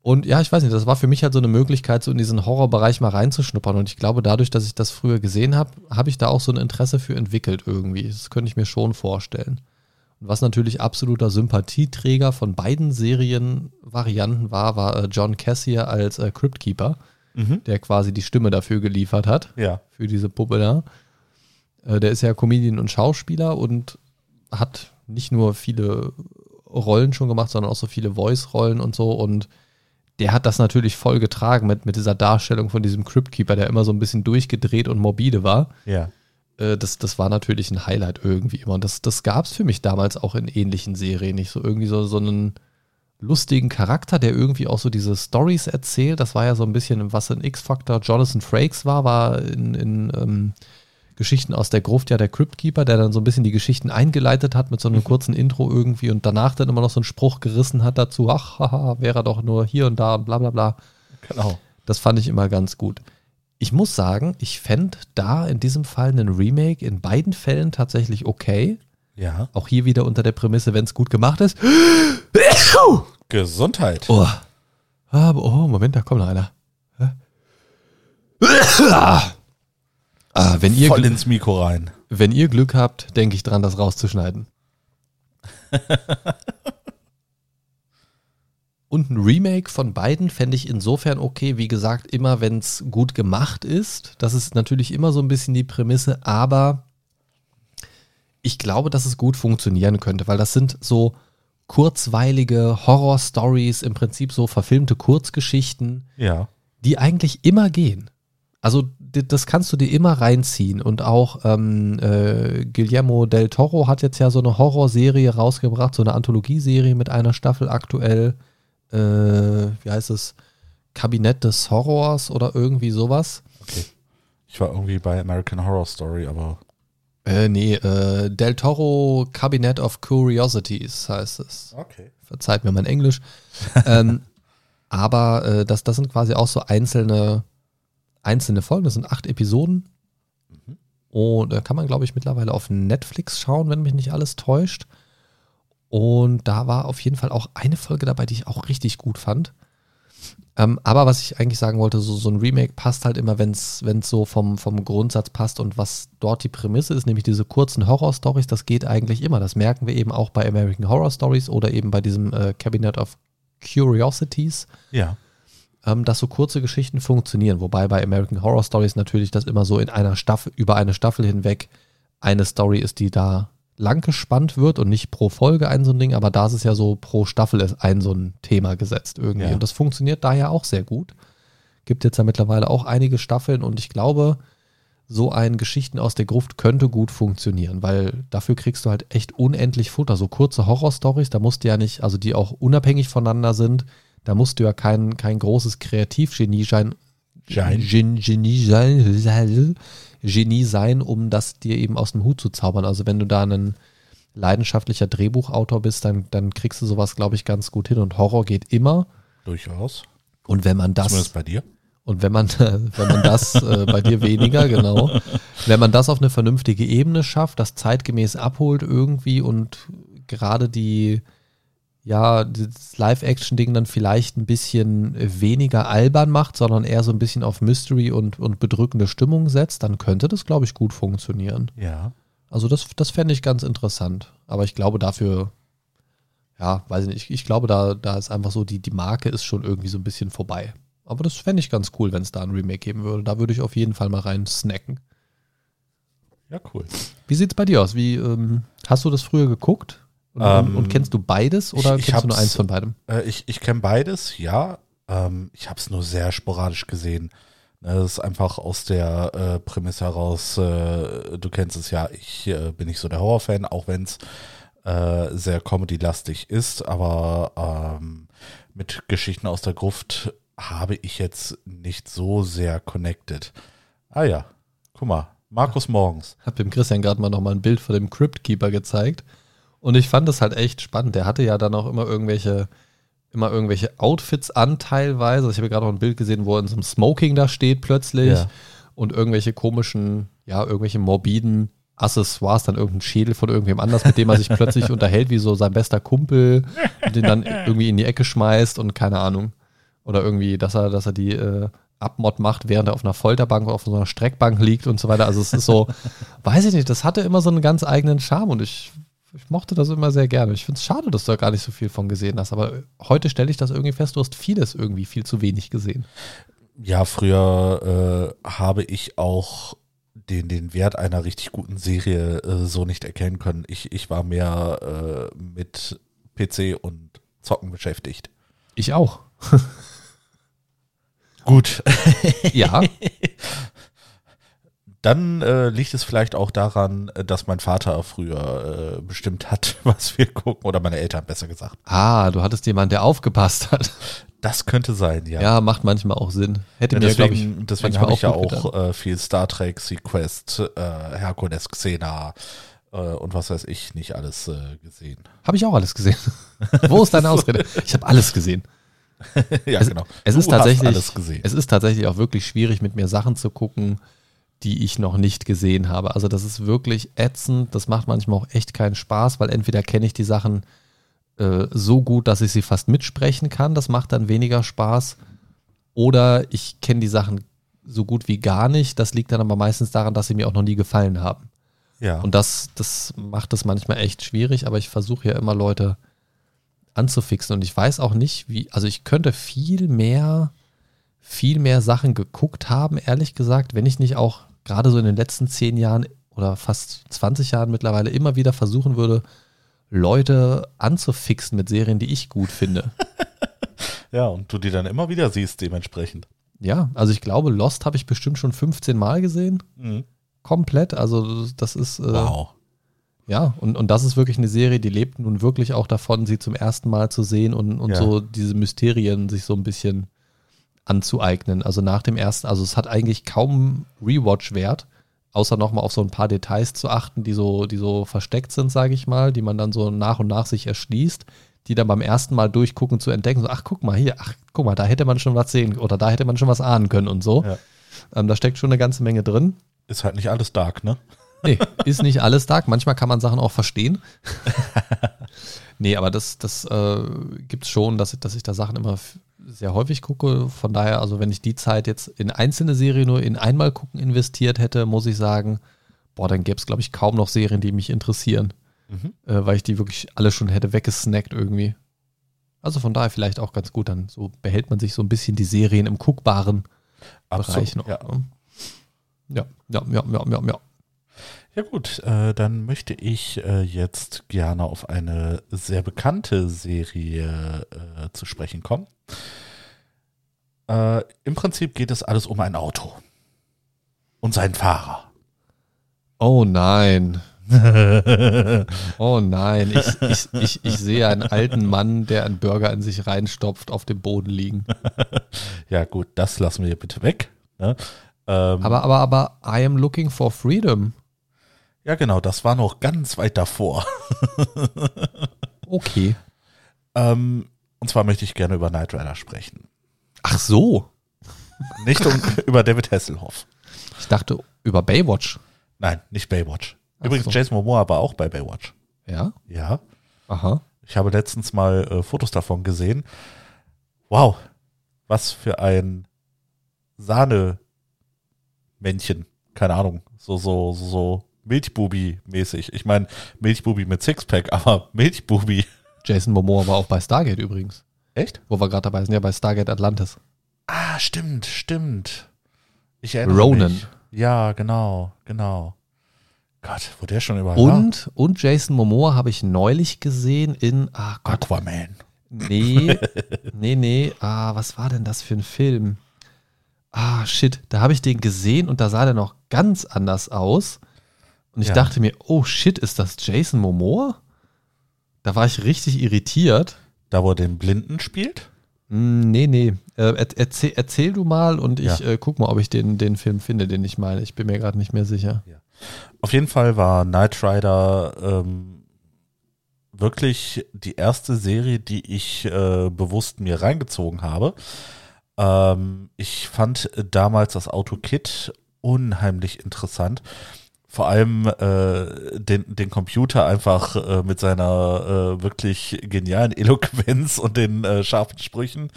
Und ja, ich weiß nicht, das war für mich halt so eine Möglichkeit, so in diesen Horrorbereich mal reinzuschnuppern. Und ich glaube, dadurch, dass ich das früher gesehen habe, habe ich da auch so ein Interesse für entwickelt irgendwie. Das könnte ich mir schon vorstellen. Und was natürlich absoluter Sympathieträger von beiden Serienvarianten war, war äh, John Cassier als äh, Cryptkeeper,
Mhm.
der quasi die Stimme dafür geliefert hat,
Ja.
für diese Puppe da. Äh, der ist ja Comedian und Schauspieler und hat nicht nur viele Rollen schon gemacht, sondern auch so viele Voice-Rollen und so. Und der hat das natürlich voll getragen mit, mit dieser Darstellung von diesem Cryptkeeper, der immer so ein bisschen durchgedreht und morbide war.
Ja.
Äh, das, das war natürlich ein Highlight irgendwie immer. Und das, das gab es für mich damals auch in ähnlichen Serien. Nicht so irgendwie so, so einen lustigen Charakter, der irgendwie auch so diese Stories erzählt. Das war ja so ein bisschen, was in X-Factor Jonathan Frakes war, war in, in ähm, Geschichten aus der Gruft ja der Cryptkeeper, der dann so ein bisschen die Geschichten eingeleitet hat mit so einem kurzen Intro irgendwie und danach dann immer noch so einen Spruch gerissen hat dazu, ach, haha, wäre er doch nur hier und da und bla bla bla.
Genau.
Das fand ich immer ganz gut. Ich muss sagen, ich fände da in diesem Fall einen Remake in beiden Fällen tatsächlich okay.
Ja.
Auch hier wieder unter der Prämisse, wenn es gut gemacht ist. *coughs*
Gesundheit.
Oh. Aber, oh, Moment, da kommt noch einer. Ah, wenn, ihr,
Voll ins Mikro rein.
wenn ihr Glück habt, denke ich dran, das rauszuschneiden. *laughs* Und ein Remake von beiden fände ich insofern okay, wie gesagt, immer wenn es gut gemacht ist. Das ist natürlich immer so ein bisschen die Prämisse, aber ich glaube, dass es gut funktionieren könnte, weil das sind so kurzweilige Horror-Stories, im Prinzip so verfilmte Kurzgeschichten,
Ja.
die eigentlich immer gehen. Also das kannst du dir immer reinziehen. Und auch ähm, äh, Guillermo del Toro hat jetzt ja so eine Horrorserie rausgebracht, so eine Anthologieserie mit einer Staffel aktuell. Äh, wie heißt es? Kabinett des Horrors oder irgendwie sowas.
Okay. Ich war irgendwie bei American Horror Story, aber
Äh, nee, äh, Del Toro Cabinet of Curiosities heißt es.
okay.
Verzeiht mir mein Englisch. *laughs* ähm, aber äh, das, das sind quasi auch so einzelne, einzelne Folgen. Das sind acht Episoden. Und da kann man, glaube ich, mittlerweile auf Netflix schauen, wenn mich nicht alles täuscht. Und da war auf jeden Fall auch eine Folge dabei, die ich auch richtig gut fand. Ähm, aber was ich eigentlich sagen wollte, so, so ein Remake passt halt immer, wenn es so vom, vom Grundsatz passt und was dort die Prämisse ist, nämlich diese kurzen Horror-Stories, das geht eigentlich immer. Das merken wir eben auch bei American Horror Stories oder eben bei diesem äh, Cabinet of Curiosities.
Ja.
Ähm, dass so kurze Geschichten funktionieren, wobei bei American Horror Stories natürlich das immer so in einer Staffel, über eine Staffel hinweg eine Story ist, die da lang gespannt wird und nicht pro Folge ein so ein Ding, aber da ist es ja so pro Staffel ist ein so ein Thema gesetzt irgendwie.
Ja.
Und das funktioniert daher auch sehr gut. Gibt jetzt ja mittlerweile auch einige Staffeln und ich glaube, so ein Geschichten aus der Gruft könnte gut funktionieren, weil dafür kriegst du halt echt unendlich Futter. So kurze Horrorstories, da musst du ja nicht, also die auch unabhängig voneinander sind, da musst du ja kein, kein großes Kreativgenie sein, Genie sein, Genie sein, um das dir eben aus dem Hut zu zaubern. Also wenn du da ein leidenschaftlicher Drehbuchautor bist, dann, dann kriegst du sowas, glaube ich, ganz gut hin. Und Horror geht immer.
Durchaus.
Und wenn man das,
Zumindest bei dir.
und wenn man, *laughs* wenn man das äh, bei dir weniger, genau, wenn man das auf eine vernünftige Ebene schafft, das zeitgemäß abholt irgendwie und gerade die, ja, das Live-Action-Ding dann vielleicht ein bisschen weniger albern macht, sondern eher so ein bisschen auf Mystery und, und bedrückende Stimmung setzt, dann könnte das, glaube ich, gut funktionieren.
Ja.
Also das, das fände ich ganz interessant. Aber ich glaube dafür, ja, weiß ich nicht, ich, ich glaube, da, da ist einfach so, die, die Marke ist schon irgendwie so ein bisschen vorbei. Aber das fände ich ganz cool, wenn es da ein Remake geben würde. Da würde ich auf jeden Fall mal rein snacken.
Ja, cool.
Wie sieht's bei dir aus? Wie, ähm, hast du das früher geguckt? Und,
Ähm,
und kennst du beides oder
ich- ich
kennst du nur eins von beidem?
Äh, ich ich kenne beides, ja. Ähm, ich habe es nur sehr sporadisch gesehen. Ne, Das ist einfach aus der äh, Prämisse heraus, äh, du kennst es ja, ich äh, bin nicht so der Horrorfan, auch wenn es äh, sehr comedy-lastig ist, aber ähm, mit Geschichten aus der Gruft habe ich jetzt nicht so sehr connected. Ah ja, guck mal, Markus Morgens.
Hab dem Christian gerade mal nochmal ein Bild von dem Cryptkeeper gezeigt. Und ich fand das halt echt spannend. Der hatte ja dann auch immer irgendwelche, immer irgendwelche Outfits an teilweise. Ich habe gerade noch ein Bild gesehen, wo er in so einem Smoking da steht plötzlich.
Ja.
Und irgendwelche komischen, ja, irgendwelche morbiden Accessoires, dann irgendein Schädel von irgendwem anders, mit dem er sich plötzlich *laughs* unterhält, wie so sein bester Kumpel, und *laughs* den dann irgendwie in die Ecke schmeißt und keine Ahnung. Oder irgendwie, dass er, dass er die äh, Abmod macht, während er auf einer Folterbank oder auf so einer Streckbank liegt und so weiter. Also es ist so, *laughs* weiß ich nicht, das hatte immer so einen ganz eigenen Charme und ich, ich mochte das immer sehr gerne. Ich finde es schade, dass du da gar nicht so viel von gesehen hast, aber heute stelle ich das irgendwie fest, du hast vieles irgendwie viel zu wenig gesehen.
Ja, früher äh, habe ich auch den, den Wert einer richtig guten Serie äh, so nicht erkennen können. Ich, ich war mehr äh, mit PC und Zocken beschäftigt.
Ich auch. *laughs*
Gut,
Ja, *laughs*
dann äh, liegt es vielleicht auch daran, äh, dass mein Vater früher äh, bestimmt hat, *laughs* was wir gucken, oder meine Eltern besser gesagt.
ah, du hattest jemanden, der aufgepasst hat.
Das könnte sein, ja.
Ja, macht manchmal auch Sinn. Hätte
Ja,
mir, glaube ich,
deswegen deswegen habe ich ja auch äh, viel Star Trek, Sequest, äh, Hercules, Xena äh, und was weiß ich nicht alles äh, gesehen.
Habe ich auch alles gesehen. *laughs* Wo ist deine Ausrede? Ich habe alles gesehen. *laughs*
ja,
Es-
genau.
es ist
hast
tatsächlich-
alles gesehen.
Es ist tatsächlich auch wirklich schwierig, mit mir Sachen zu gucken, die ich noch nicht gesehen habe. Also das ist wirklich ätzend. Das macht manchmal auch echt keinen Spaß, weil entweder kenne ich die Sachen äh, so gut, dass ich sie fast mitsprechen kann. Das macht dann weniger Spaß. Oder ich kenne die Sachen so gut wie gar nicht. Das liegt dann aber meistens daran, dass sie mir auch noch nie gefallen haben.
ja.
Und das, das macht es manchmal echt schwierig, aber ich versuche ja immer Leute anzufixen. Und ich weiß auch nicht, wie, also ich könnte viel mehr, viel mehr Sachen geguckt haben, ehrlich gesagt, wenn ich nicht auch gerade so in den letzten zehn Jahren oder fast 20 Jahren mittlerweile immer wieder versuchen würde, Leute anzufixen mit Serien, die ich gut finde. *laughs*
ja, und du die dann immer wieder siehst dementsprechend.
Ja, also ich glaube, Lost habe ich bestimmt schon 15 Mal gesehen.
Mhm.
Komplett. Also das ist. Äh,
Wow.
Ja, und, und das ist wirklich eine Serie, die lebt nun wirklich auch davon, sie zum ersten Mal zu sehen und, und
Ja.
so diese Mysterien sich so ein bisschen anzueignen. Also nach dem ersten, also es hat eigentlich kaum Rewatch-Wert, außer nochmal auf so ein paar Details zu achten, die so, die so versteckt sind, sage ich mal, die man dann so nach und nach sich erschließt, die dann beim ersten Mal durchgucken zu entdecken, so, ach guck mal hier, ach guck mal, da hätte man schon was sehen oder da hätte man schon was ahnen können und so.
Ja.
Ähm, da steckt schon eine ganze Menge drin.
Ist halt nicht alles dark, ne?
Nee, ist nicht alles dark. Manchmal kann man Sachen auch verstehen. *laughs* nee, aber das, das äh, gibt es schon, dass, dass ich da Sachen immer sehr häufig gucke. Von daher, also wenn ich die Zeit jetzt in einzelne Serien nur in einmal gucken investiert hätte, muss ich sagen, boah, dann gäbe es, glaube ich, kaum noch Serien, die mich interessieren. Mhm. Äh, weil ich die wirklich alle schon hätte weggesnackt irgendwie. Also von daher vielleicht auch ganz gut, dann so behält man sich so ein bisschen die Serien im guckbaren Absolut, Bereich noch. Ja. Ne? ja, ja, ja, ja, ja, ja.
Ja gut, äh, dann möchte ich äh, jetzt gerne auf eine sehr bekannte Serie äh, zu sprechen kommen. Äh, Im Prinzip geht es alles um ein Auto und seinen Fahrer.
Oh nein. *laughs* oh nein, ich, ich, ich, ich sehe einen alten Mann, der einen Burger in sich reinstopft, auf dem Boden liegen. *laughs*
ja gut, das lassen wir bitte weg. Ne?
Ähm, aber, aber, aber, I am looking for freedom.
Ja, genau, das war noch ganz weit davor. *laughs*
okay.
Ähm, und zwar möchte ich gerne über Knight Rider sprechen.
Ach so.
Nicht um, *laughs* über David Hasselhoff.
Ich dachte über Baywatch.
Nein, nicht Baywatch. Übrigens, so. Jason Momoa war auch bei Baywatch.
Ja?
Ja.
Aha.
Ich habe letztens mal äh, Fotos davon gesehen. Wow, was für ein Sahne-Männchen. Keine Ahnung. So, so, so Milchbubi-mäßig. Ich meine, Milchbubi mit Sixpack, aber *laughs* Milchbubi.
Jason Momoa war auch bei Stargate übrigens.
Echt?
Wo wir gerade dabei sind, ja, bei Stargate Atlantis.
Ah, stimmt, stimmt. Ich erinnere
Ronan.
mich. Ja, genau, genau. Gott, wo der schon überall
und, war. Und Jason Momoa habe ich neulich gesehen in
ah Gott. Aquaman.
Nee, *laughs* nee, nee. Ah, was war denn das für ein Film? Ah, shit. Da habe ich den gesehen und da sah der noch ganz anders aus. Und ich ja. dachte mir, oh shit, ist das Jason Momoa? Da war ich richtig irritiert.
Da, wo er den Blinden spielt?
Hm, nee, nee. Äh, erzähl, erzähl, du mal und ich ja. äh, guck mal, ob ich den, den Film finde, den ich meine. Ich bin mir gerade nicht mehr sicher.
Ja. Auf jeden Fall war Knight Rider ähm, wirklich die erste Serie, die ich äh, bewusst mir reingezogen habe. Ähm, ich fand damals das Auto-Kit unheimlich interessant vor allem äh, den, den Computer einfach äh, mit seiner äh, wirklich genialen Eloquenz und den äh, scharfen Sprüchen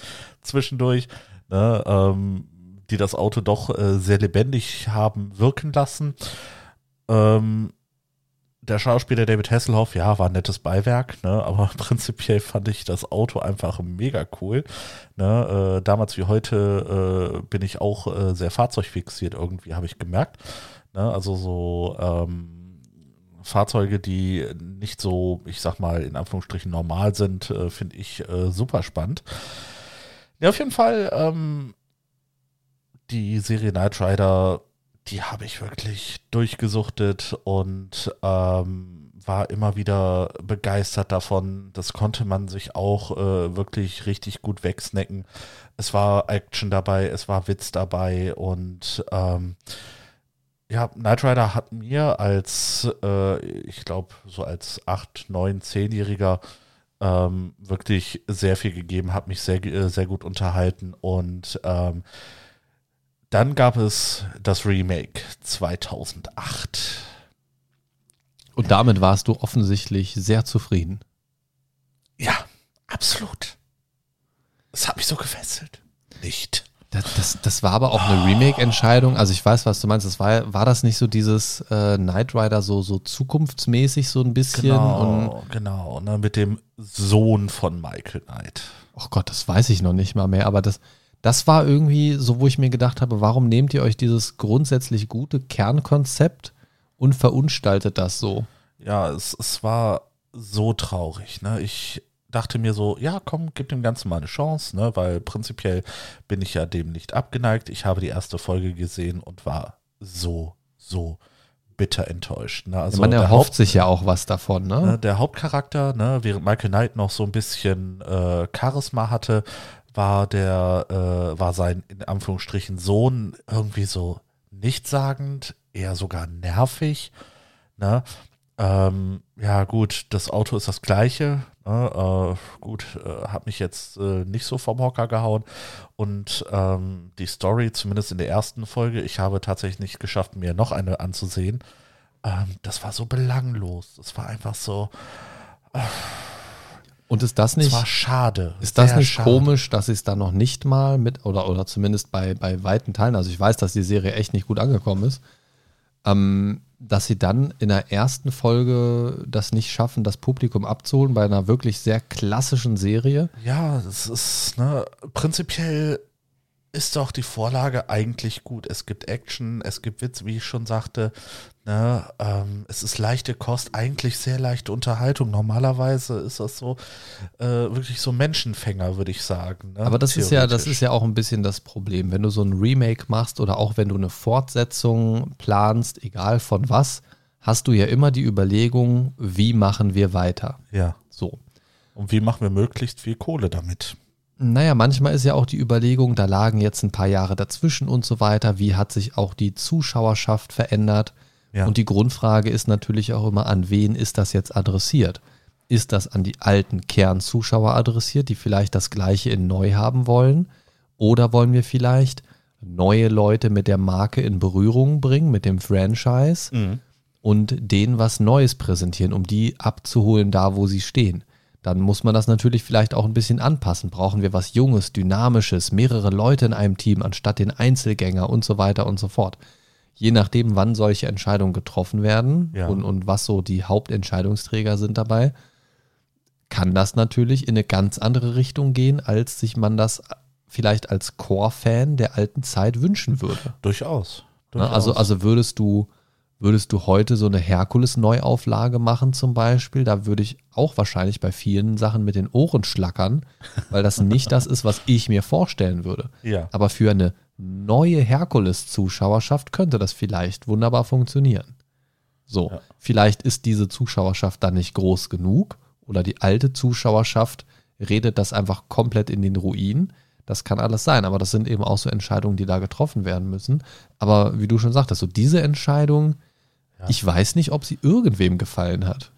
zwischendurch, ne, ähm, die das Auto doch äh, sehr lebendig haben wirken lassen. Ähm, der Schauspieler David Hasselhoff, ja, war ein nettes Beiwerk, ne, aber *laughs* prinzipiell fand ich das Auto einfach mega cool. Ne, äh, damals wie heute äh, bin ich auch äh, sehr fahrzeugfixiert irgendwie, habe ich gemerkt. Ne? Also so ähm, Fahrzeuge, die nicht so, ich sag mal, in Anführungsstrichen normal sind, äh, finde ich äh, super spannend. Ja, auf jeden Fall, ähm, die Serie Knight Rider, die habe ich wirklich durchgesuchtet und ähm, war immer wieder begeistert davon. Das konnte man sich auch äh, wirklich richtig gut wegsnacken. Es war Action dabei, es war Witz dabei und ähm, ja, Knight Rider hat mir als, äh, ich glaube, so als 8, 9, 10-Jähriger ähm, wirklich sehr viel gegeben, hat mich sehr, äh, sehr gut unterhalten und ähm, dann gab es das Remake 2008.
Und damit warst du offensichtlich sehr zufrieden.
Ja, absolut. Das hat mich so gefesselt. Nicht.
Das, das, war aber auch eine Remake-Entscheidung. Also ich weiß, was du meinst. Das war, war das nicht so dieses äh, Knight Rider so, so zukunftsmäßig so ein bisschen?
Genau, und genau. Ne, mit dem Sohn von Michael Knight.
Oh Gott, das weiß ich noch nicht mal mehr. Aber das, das war irgendwie so, wo ich mir gedacht habe, warum nehmt ihr euch dieses grundsätzlich gute Kernkonzept und verunstaltet das so?
Ja, es, es war so traurig. Ne? Ich dachte mir so, ja, komm, gib dem Ganzen mal eine Chance, ne? weil prinzipiell bin ich ja dem nicht abgeneigt. Ich habe die erste Folge gesehen und war so, so bitter enttäuscht. Ne?
Also Man erhofft Haupt, sich ja auch was davon. Ne?
ne? Der Hauptcharakter, ne, während Michael Knight noch so ein bisschen äh, Charisma hatte, war der, äh, war sein in Anführungsstrichen Sohn irgendwie so nichtssagend, eher sogar nervig. Ne? Ähm, ja, gut, das Auto ist das gleiche. Ne? Äh, gut, äh, hat mich jetzt äh, nicht so vom Hocker gehauen. Und ähm, die Story, zumindest in der ersten Folge, ich habe tatsächlich nicht geschafft, mir noch eine anzusehen. Ähm, das war so belanglos. Das war einfach so. Äh,
Und ist das nicht,
Das war schade.
ist das nicht
schade.
komisch, dass sie es da noch nicht mal mit, oder, oder zumindest bei, bei weiten Teilen, also ich weiß, dass die Serie echt nicht gut angekommen ist, ähm, dass sie dann in der ersten Folge das nicht schaffen, das Publikum abzuholen bei einer wirklich sehr klassischen Serie.
Ja, es ist, ne, prinzipiell ist doch die Vorlage eigentlich gut. Es gibt Action, es gibt Witz, wie ich schon sagte. Ne, ähm, es ist leichte Kost, eigentlich sehr leichte Unterhaltung. Normalerweise ist das so äh, wirklich so Menschenfänger, würde ich sagen. Ne?
Aber das ist ja, das ist ja auch ein bisschen das Problem. Wenn du so ein Remake machst oder auch wenn du eine Fortsetzung planst, egal von was, hast du ja immer die Überlegung, wie machen wir weiter?
Ja.
So.
Und wie machen wir möglichst viel Kohle damit?
Naja, manchmal ist ja auch die Überlegung, da lagen jetzt ein paar Jahre dazwischen und so weiter. Wie hat sich auch die Zuschauerschaft verändert?
Ja.
Und die Grundfrage ist natürlich auch immer, an wen ist das jetzt adressiert? Ist das an die alten Kernzuschauer adressiert, die vielleicht das Gleiche in neu haben wollen? Oder wollen wir vielleicht neue Leute mit der Marke in Berührung bringen, mit dem Franchise
Mhm.
und denen was Neues präsentieren, um die abzuholen, da wo sie stehen? Dann muss man das natürlich vielleicht auch ein bisschen anpassen. Brauchen wir was Junges, Dynamisches, mehrere Leute in einem Team anstatt den Einzelgänger und so weiter und so fort. Je nachdem, wann solche Entscheidungen getroffen werden
Ja.
und, und was so die Hauptentscheidungsträger sind dabei, kann das natürlich in eine ganz andere Richtung gehen, als sich man das vielleicht als Core-Fan der alten Zeit wünschen würde.
Durchaus.
Ne? Also,
Durchaus.
also würdest du, würdest du heute so eine Herkules-Neuauflage machen zum Beispiel, da würde ich auch wahrscheinlich bei vielen Sachen mit den Ohren schlackern, weil das nicht das ist, was ich mir vorstellen würde.
ja.
Aber für eine neue Herkules-Zuschauerschaft könnte das vielleicht wunderbar funktionieren. So,
Ja.
vielleicht ist diese Zuschauerschaft dann nicht groß genug oder die alte Zuschauerschaft redet das einfach komplett in den Ruin. Das kann alles sein, aber das sind eben auch so Entscheidungen, die da getroffen werden müssen. Aber wie du schon sagtest, so diese Entscheidung,
Ja.
ich weiß nicht, ob sie irgendwem gefallen hat.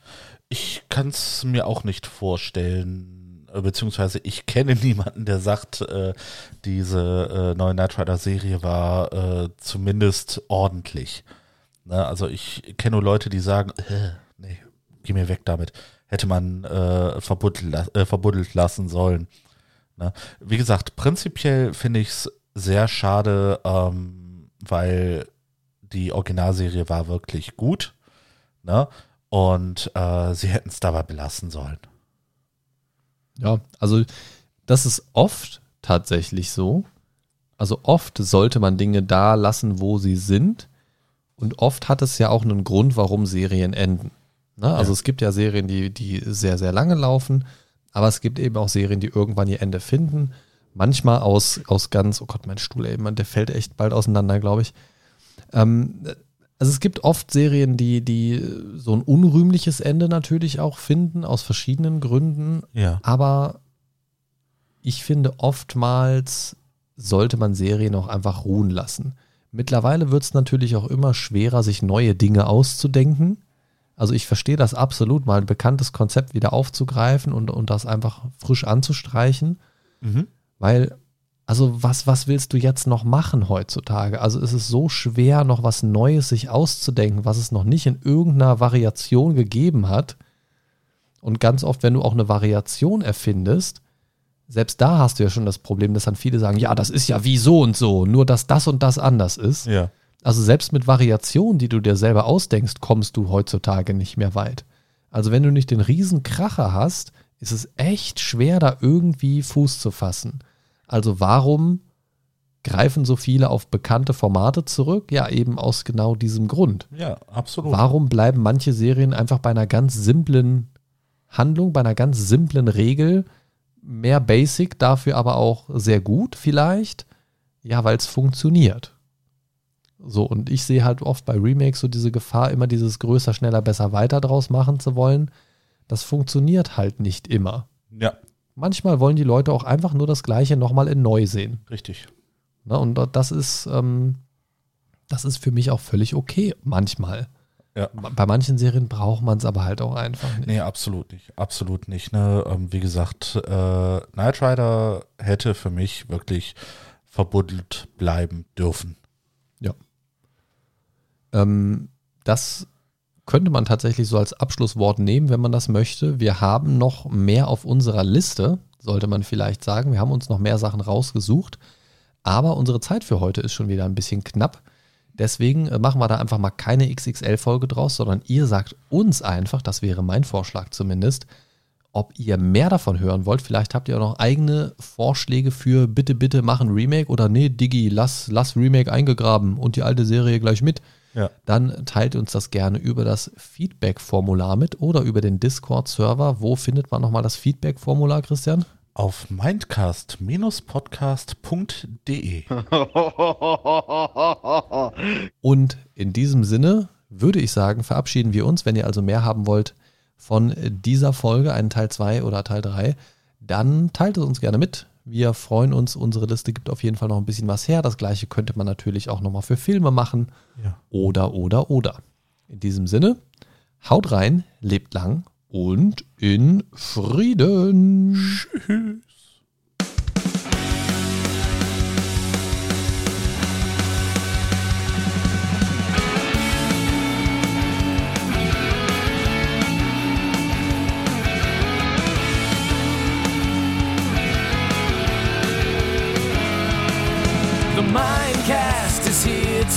Ich kann es mir auch nicht vorstellen, beziehungsweise ich kenne *laughs* niemanden, der sagt, äh, diese äh, neue Knight Rider Serie war äh, zumindest ordentlich. Ne? Also ich kenne nur Leute, die sagen, äh, nee, geh mir weg damit. Hätte man äh, verbuddelt, la- äh, verbuddelt lassen sollen. Ne? Wie gesagt, prinzipiell finde ich es sehr schade, ähm, weil die Originalserie war wirklich gut. Ne? Und äh, sie hätten es dabei belassen sollen.
Ja, also das ist oft tatsächlich so. Also oft sollte man Dinge da lassen, wo sie sind. Und oft hat es ja auch einen Grund, warum Serien enden. Ne? Also
Ja.
es gibt ja Serien, die, die sehr, sehr lange laufen, aber es gibt eben auch Serien, die irgendwann ihr Ende finden. Manchmal aus, aus ganz, oh Gott, mein Stuhl, man, der fällt echt bald auseinander, glaube ich. Ähm, also es gibt oft Serien, die, die so ein unrühmliches Ende natürlich auch finden, aus verschiedenen Gründen.
Ja.
Aber ich finde, oftmals sollte man Serien auch einfach ruhen lassen. Mittlerweile wird es natürlich auch immer schwerer, sich neue Dinge auszudenken. Also ich verstehe das absolut, mal ein bekanntes Konzept wieder aufzugreifen und, und das einfach frisch anzustreichen.
Mhm.
Weil, also was, was willst du jetzt noch machen heutzutage? Also es ist so schwer, noch was Neues sich auszudenken, was es noch nicht in irgendeiner Variation gegeben hat. Und ganz oft, wenn du auch eine Variation erfindest, selbst da hast du ja schon das Problem, dass dann viele sagen, ja, das ist ja wie so und so, nur dass das und das anders ist.
Ja.
Also selbst mit Variationen, die du dir selber ausdenkst, kommst du heutzutage nicht mehr weit. Also wenn du nicht den riesen Kracher hast, ist es echt schwer, da irgendwie Fuß zu fassen. Also warum greifen so viele auf bekannte Formate zurück? Ja, eben aus genau diesem Grund.
Ja, absolut.
Warum bleiben manche Serien einfach bei einer ganz simplen Handlung, bei einer ganz simplen Regel, mehr basic, dafür aber auch sehr gut vielleicht? Ja, weil es funktioniert. So, und ich sehe halt oft bei Remakes so diese Gefahr, immer dieses größer, schneller, besser, weiter draus machen zu wollen. Das funktioniert halt nicht immer.
Ja,
Manchmal wollen die Leute auch einfach nur das Gleiche nochmal in neu sehen.
richtig.
Ne? Und das ist, ähm, das ist für mich auch völlig okay, manchmal.
Ja.
Bei manchen Serien braucht man es aber halt auch einfach nicht.
Nee, absolut nicht. Absolut nicht. Ne? Ähm, wie gesagt, äh, Knight Rider hätte für mich wirklich verbuddelt bleiben dürfen.
Ähm, das könnte man tatsächlich so als Abschlusswort nehmen, wenn man das möchte. Wir haben noch mehr auf unserer Liste, sollte man vielleicht sagen. Wir haben uns noch mehr Sachen rausgesucht. Aber unsere Zeit für heute ist schon wieder ein bisschen knapp. Deswegen äh, machen wir da einfach mal keine XXL-Folge draus, sondern ihr sagt uns einfach, das wäre mein Vorschlag zumindest, ob ihr mehr davon hören wollt. Vielleicht habt ihr auch noch eigene Vorschläge für bitte, bitte machen Remake oder nee, Digi, lass, lass Remake eingegraben und die alte Serie gleich mit.
Ja.
Dann teilt uns das gerne über das Feedback-Formular mit oder über den Discord-Server. Wo findet man nochmal das Feedback-Formular, Christian?
Auf mindcast-podcast.de. *laughs*
Und in diesem Sinne würde ich sagen, verabschieden wir uns. Wenn ihr also mehr haben wollt von dieser Folge, einen Teil 2 oder Teil 3, dann teilt es uns gerne mit. Wir freuen uns, unsere Liste gibt auf jeden Fall noch ein bisschen was her. Das gleiche könnte man natürlich auch nochmal für Filme machen.
Ja.
Oder, oder, oder. In diesem Sinne, haut rein, lebt lang und in Frieden.
Tschüss.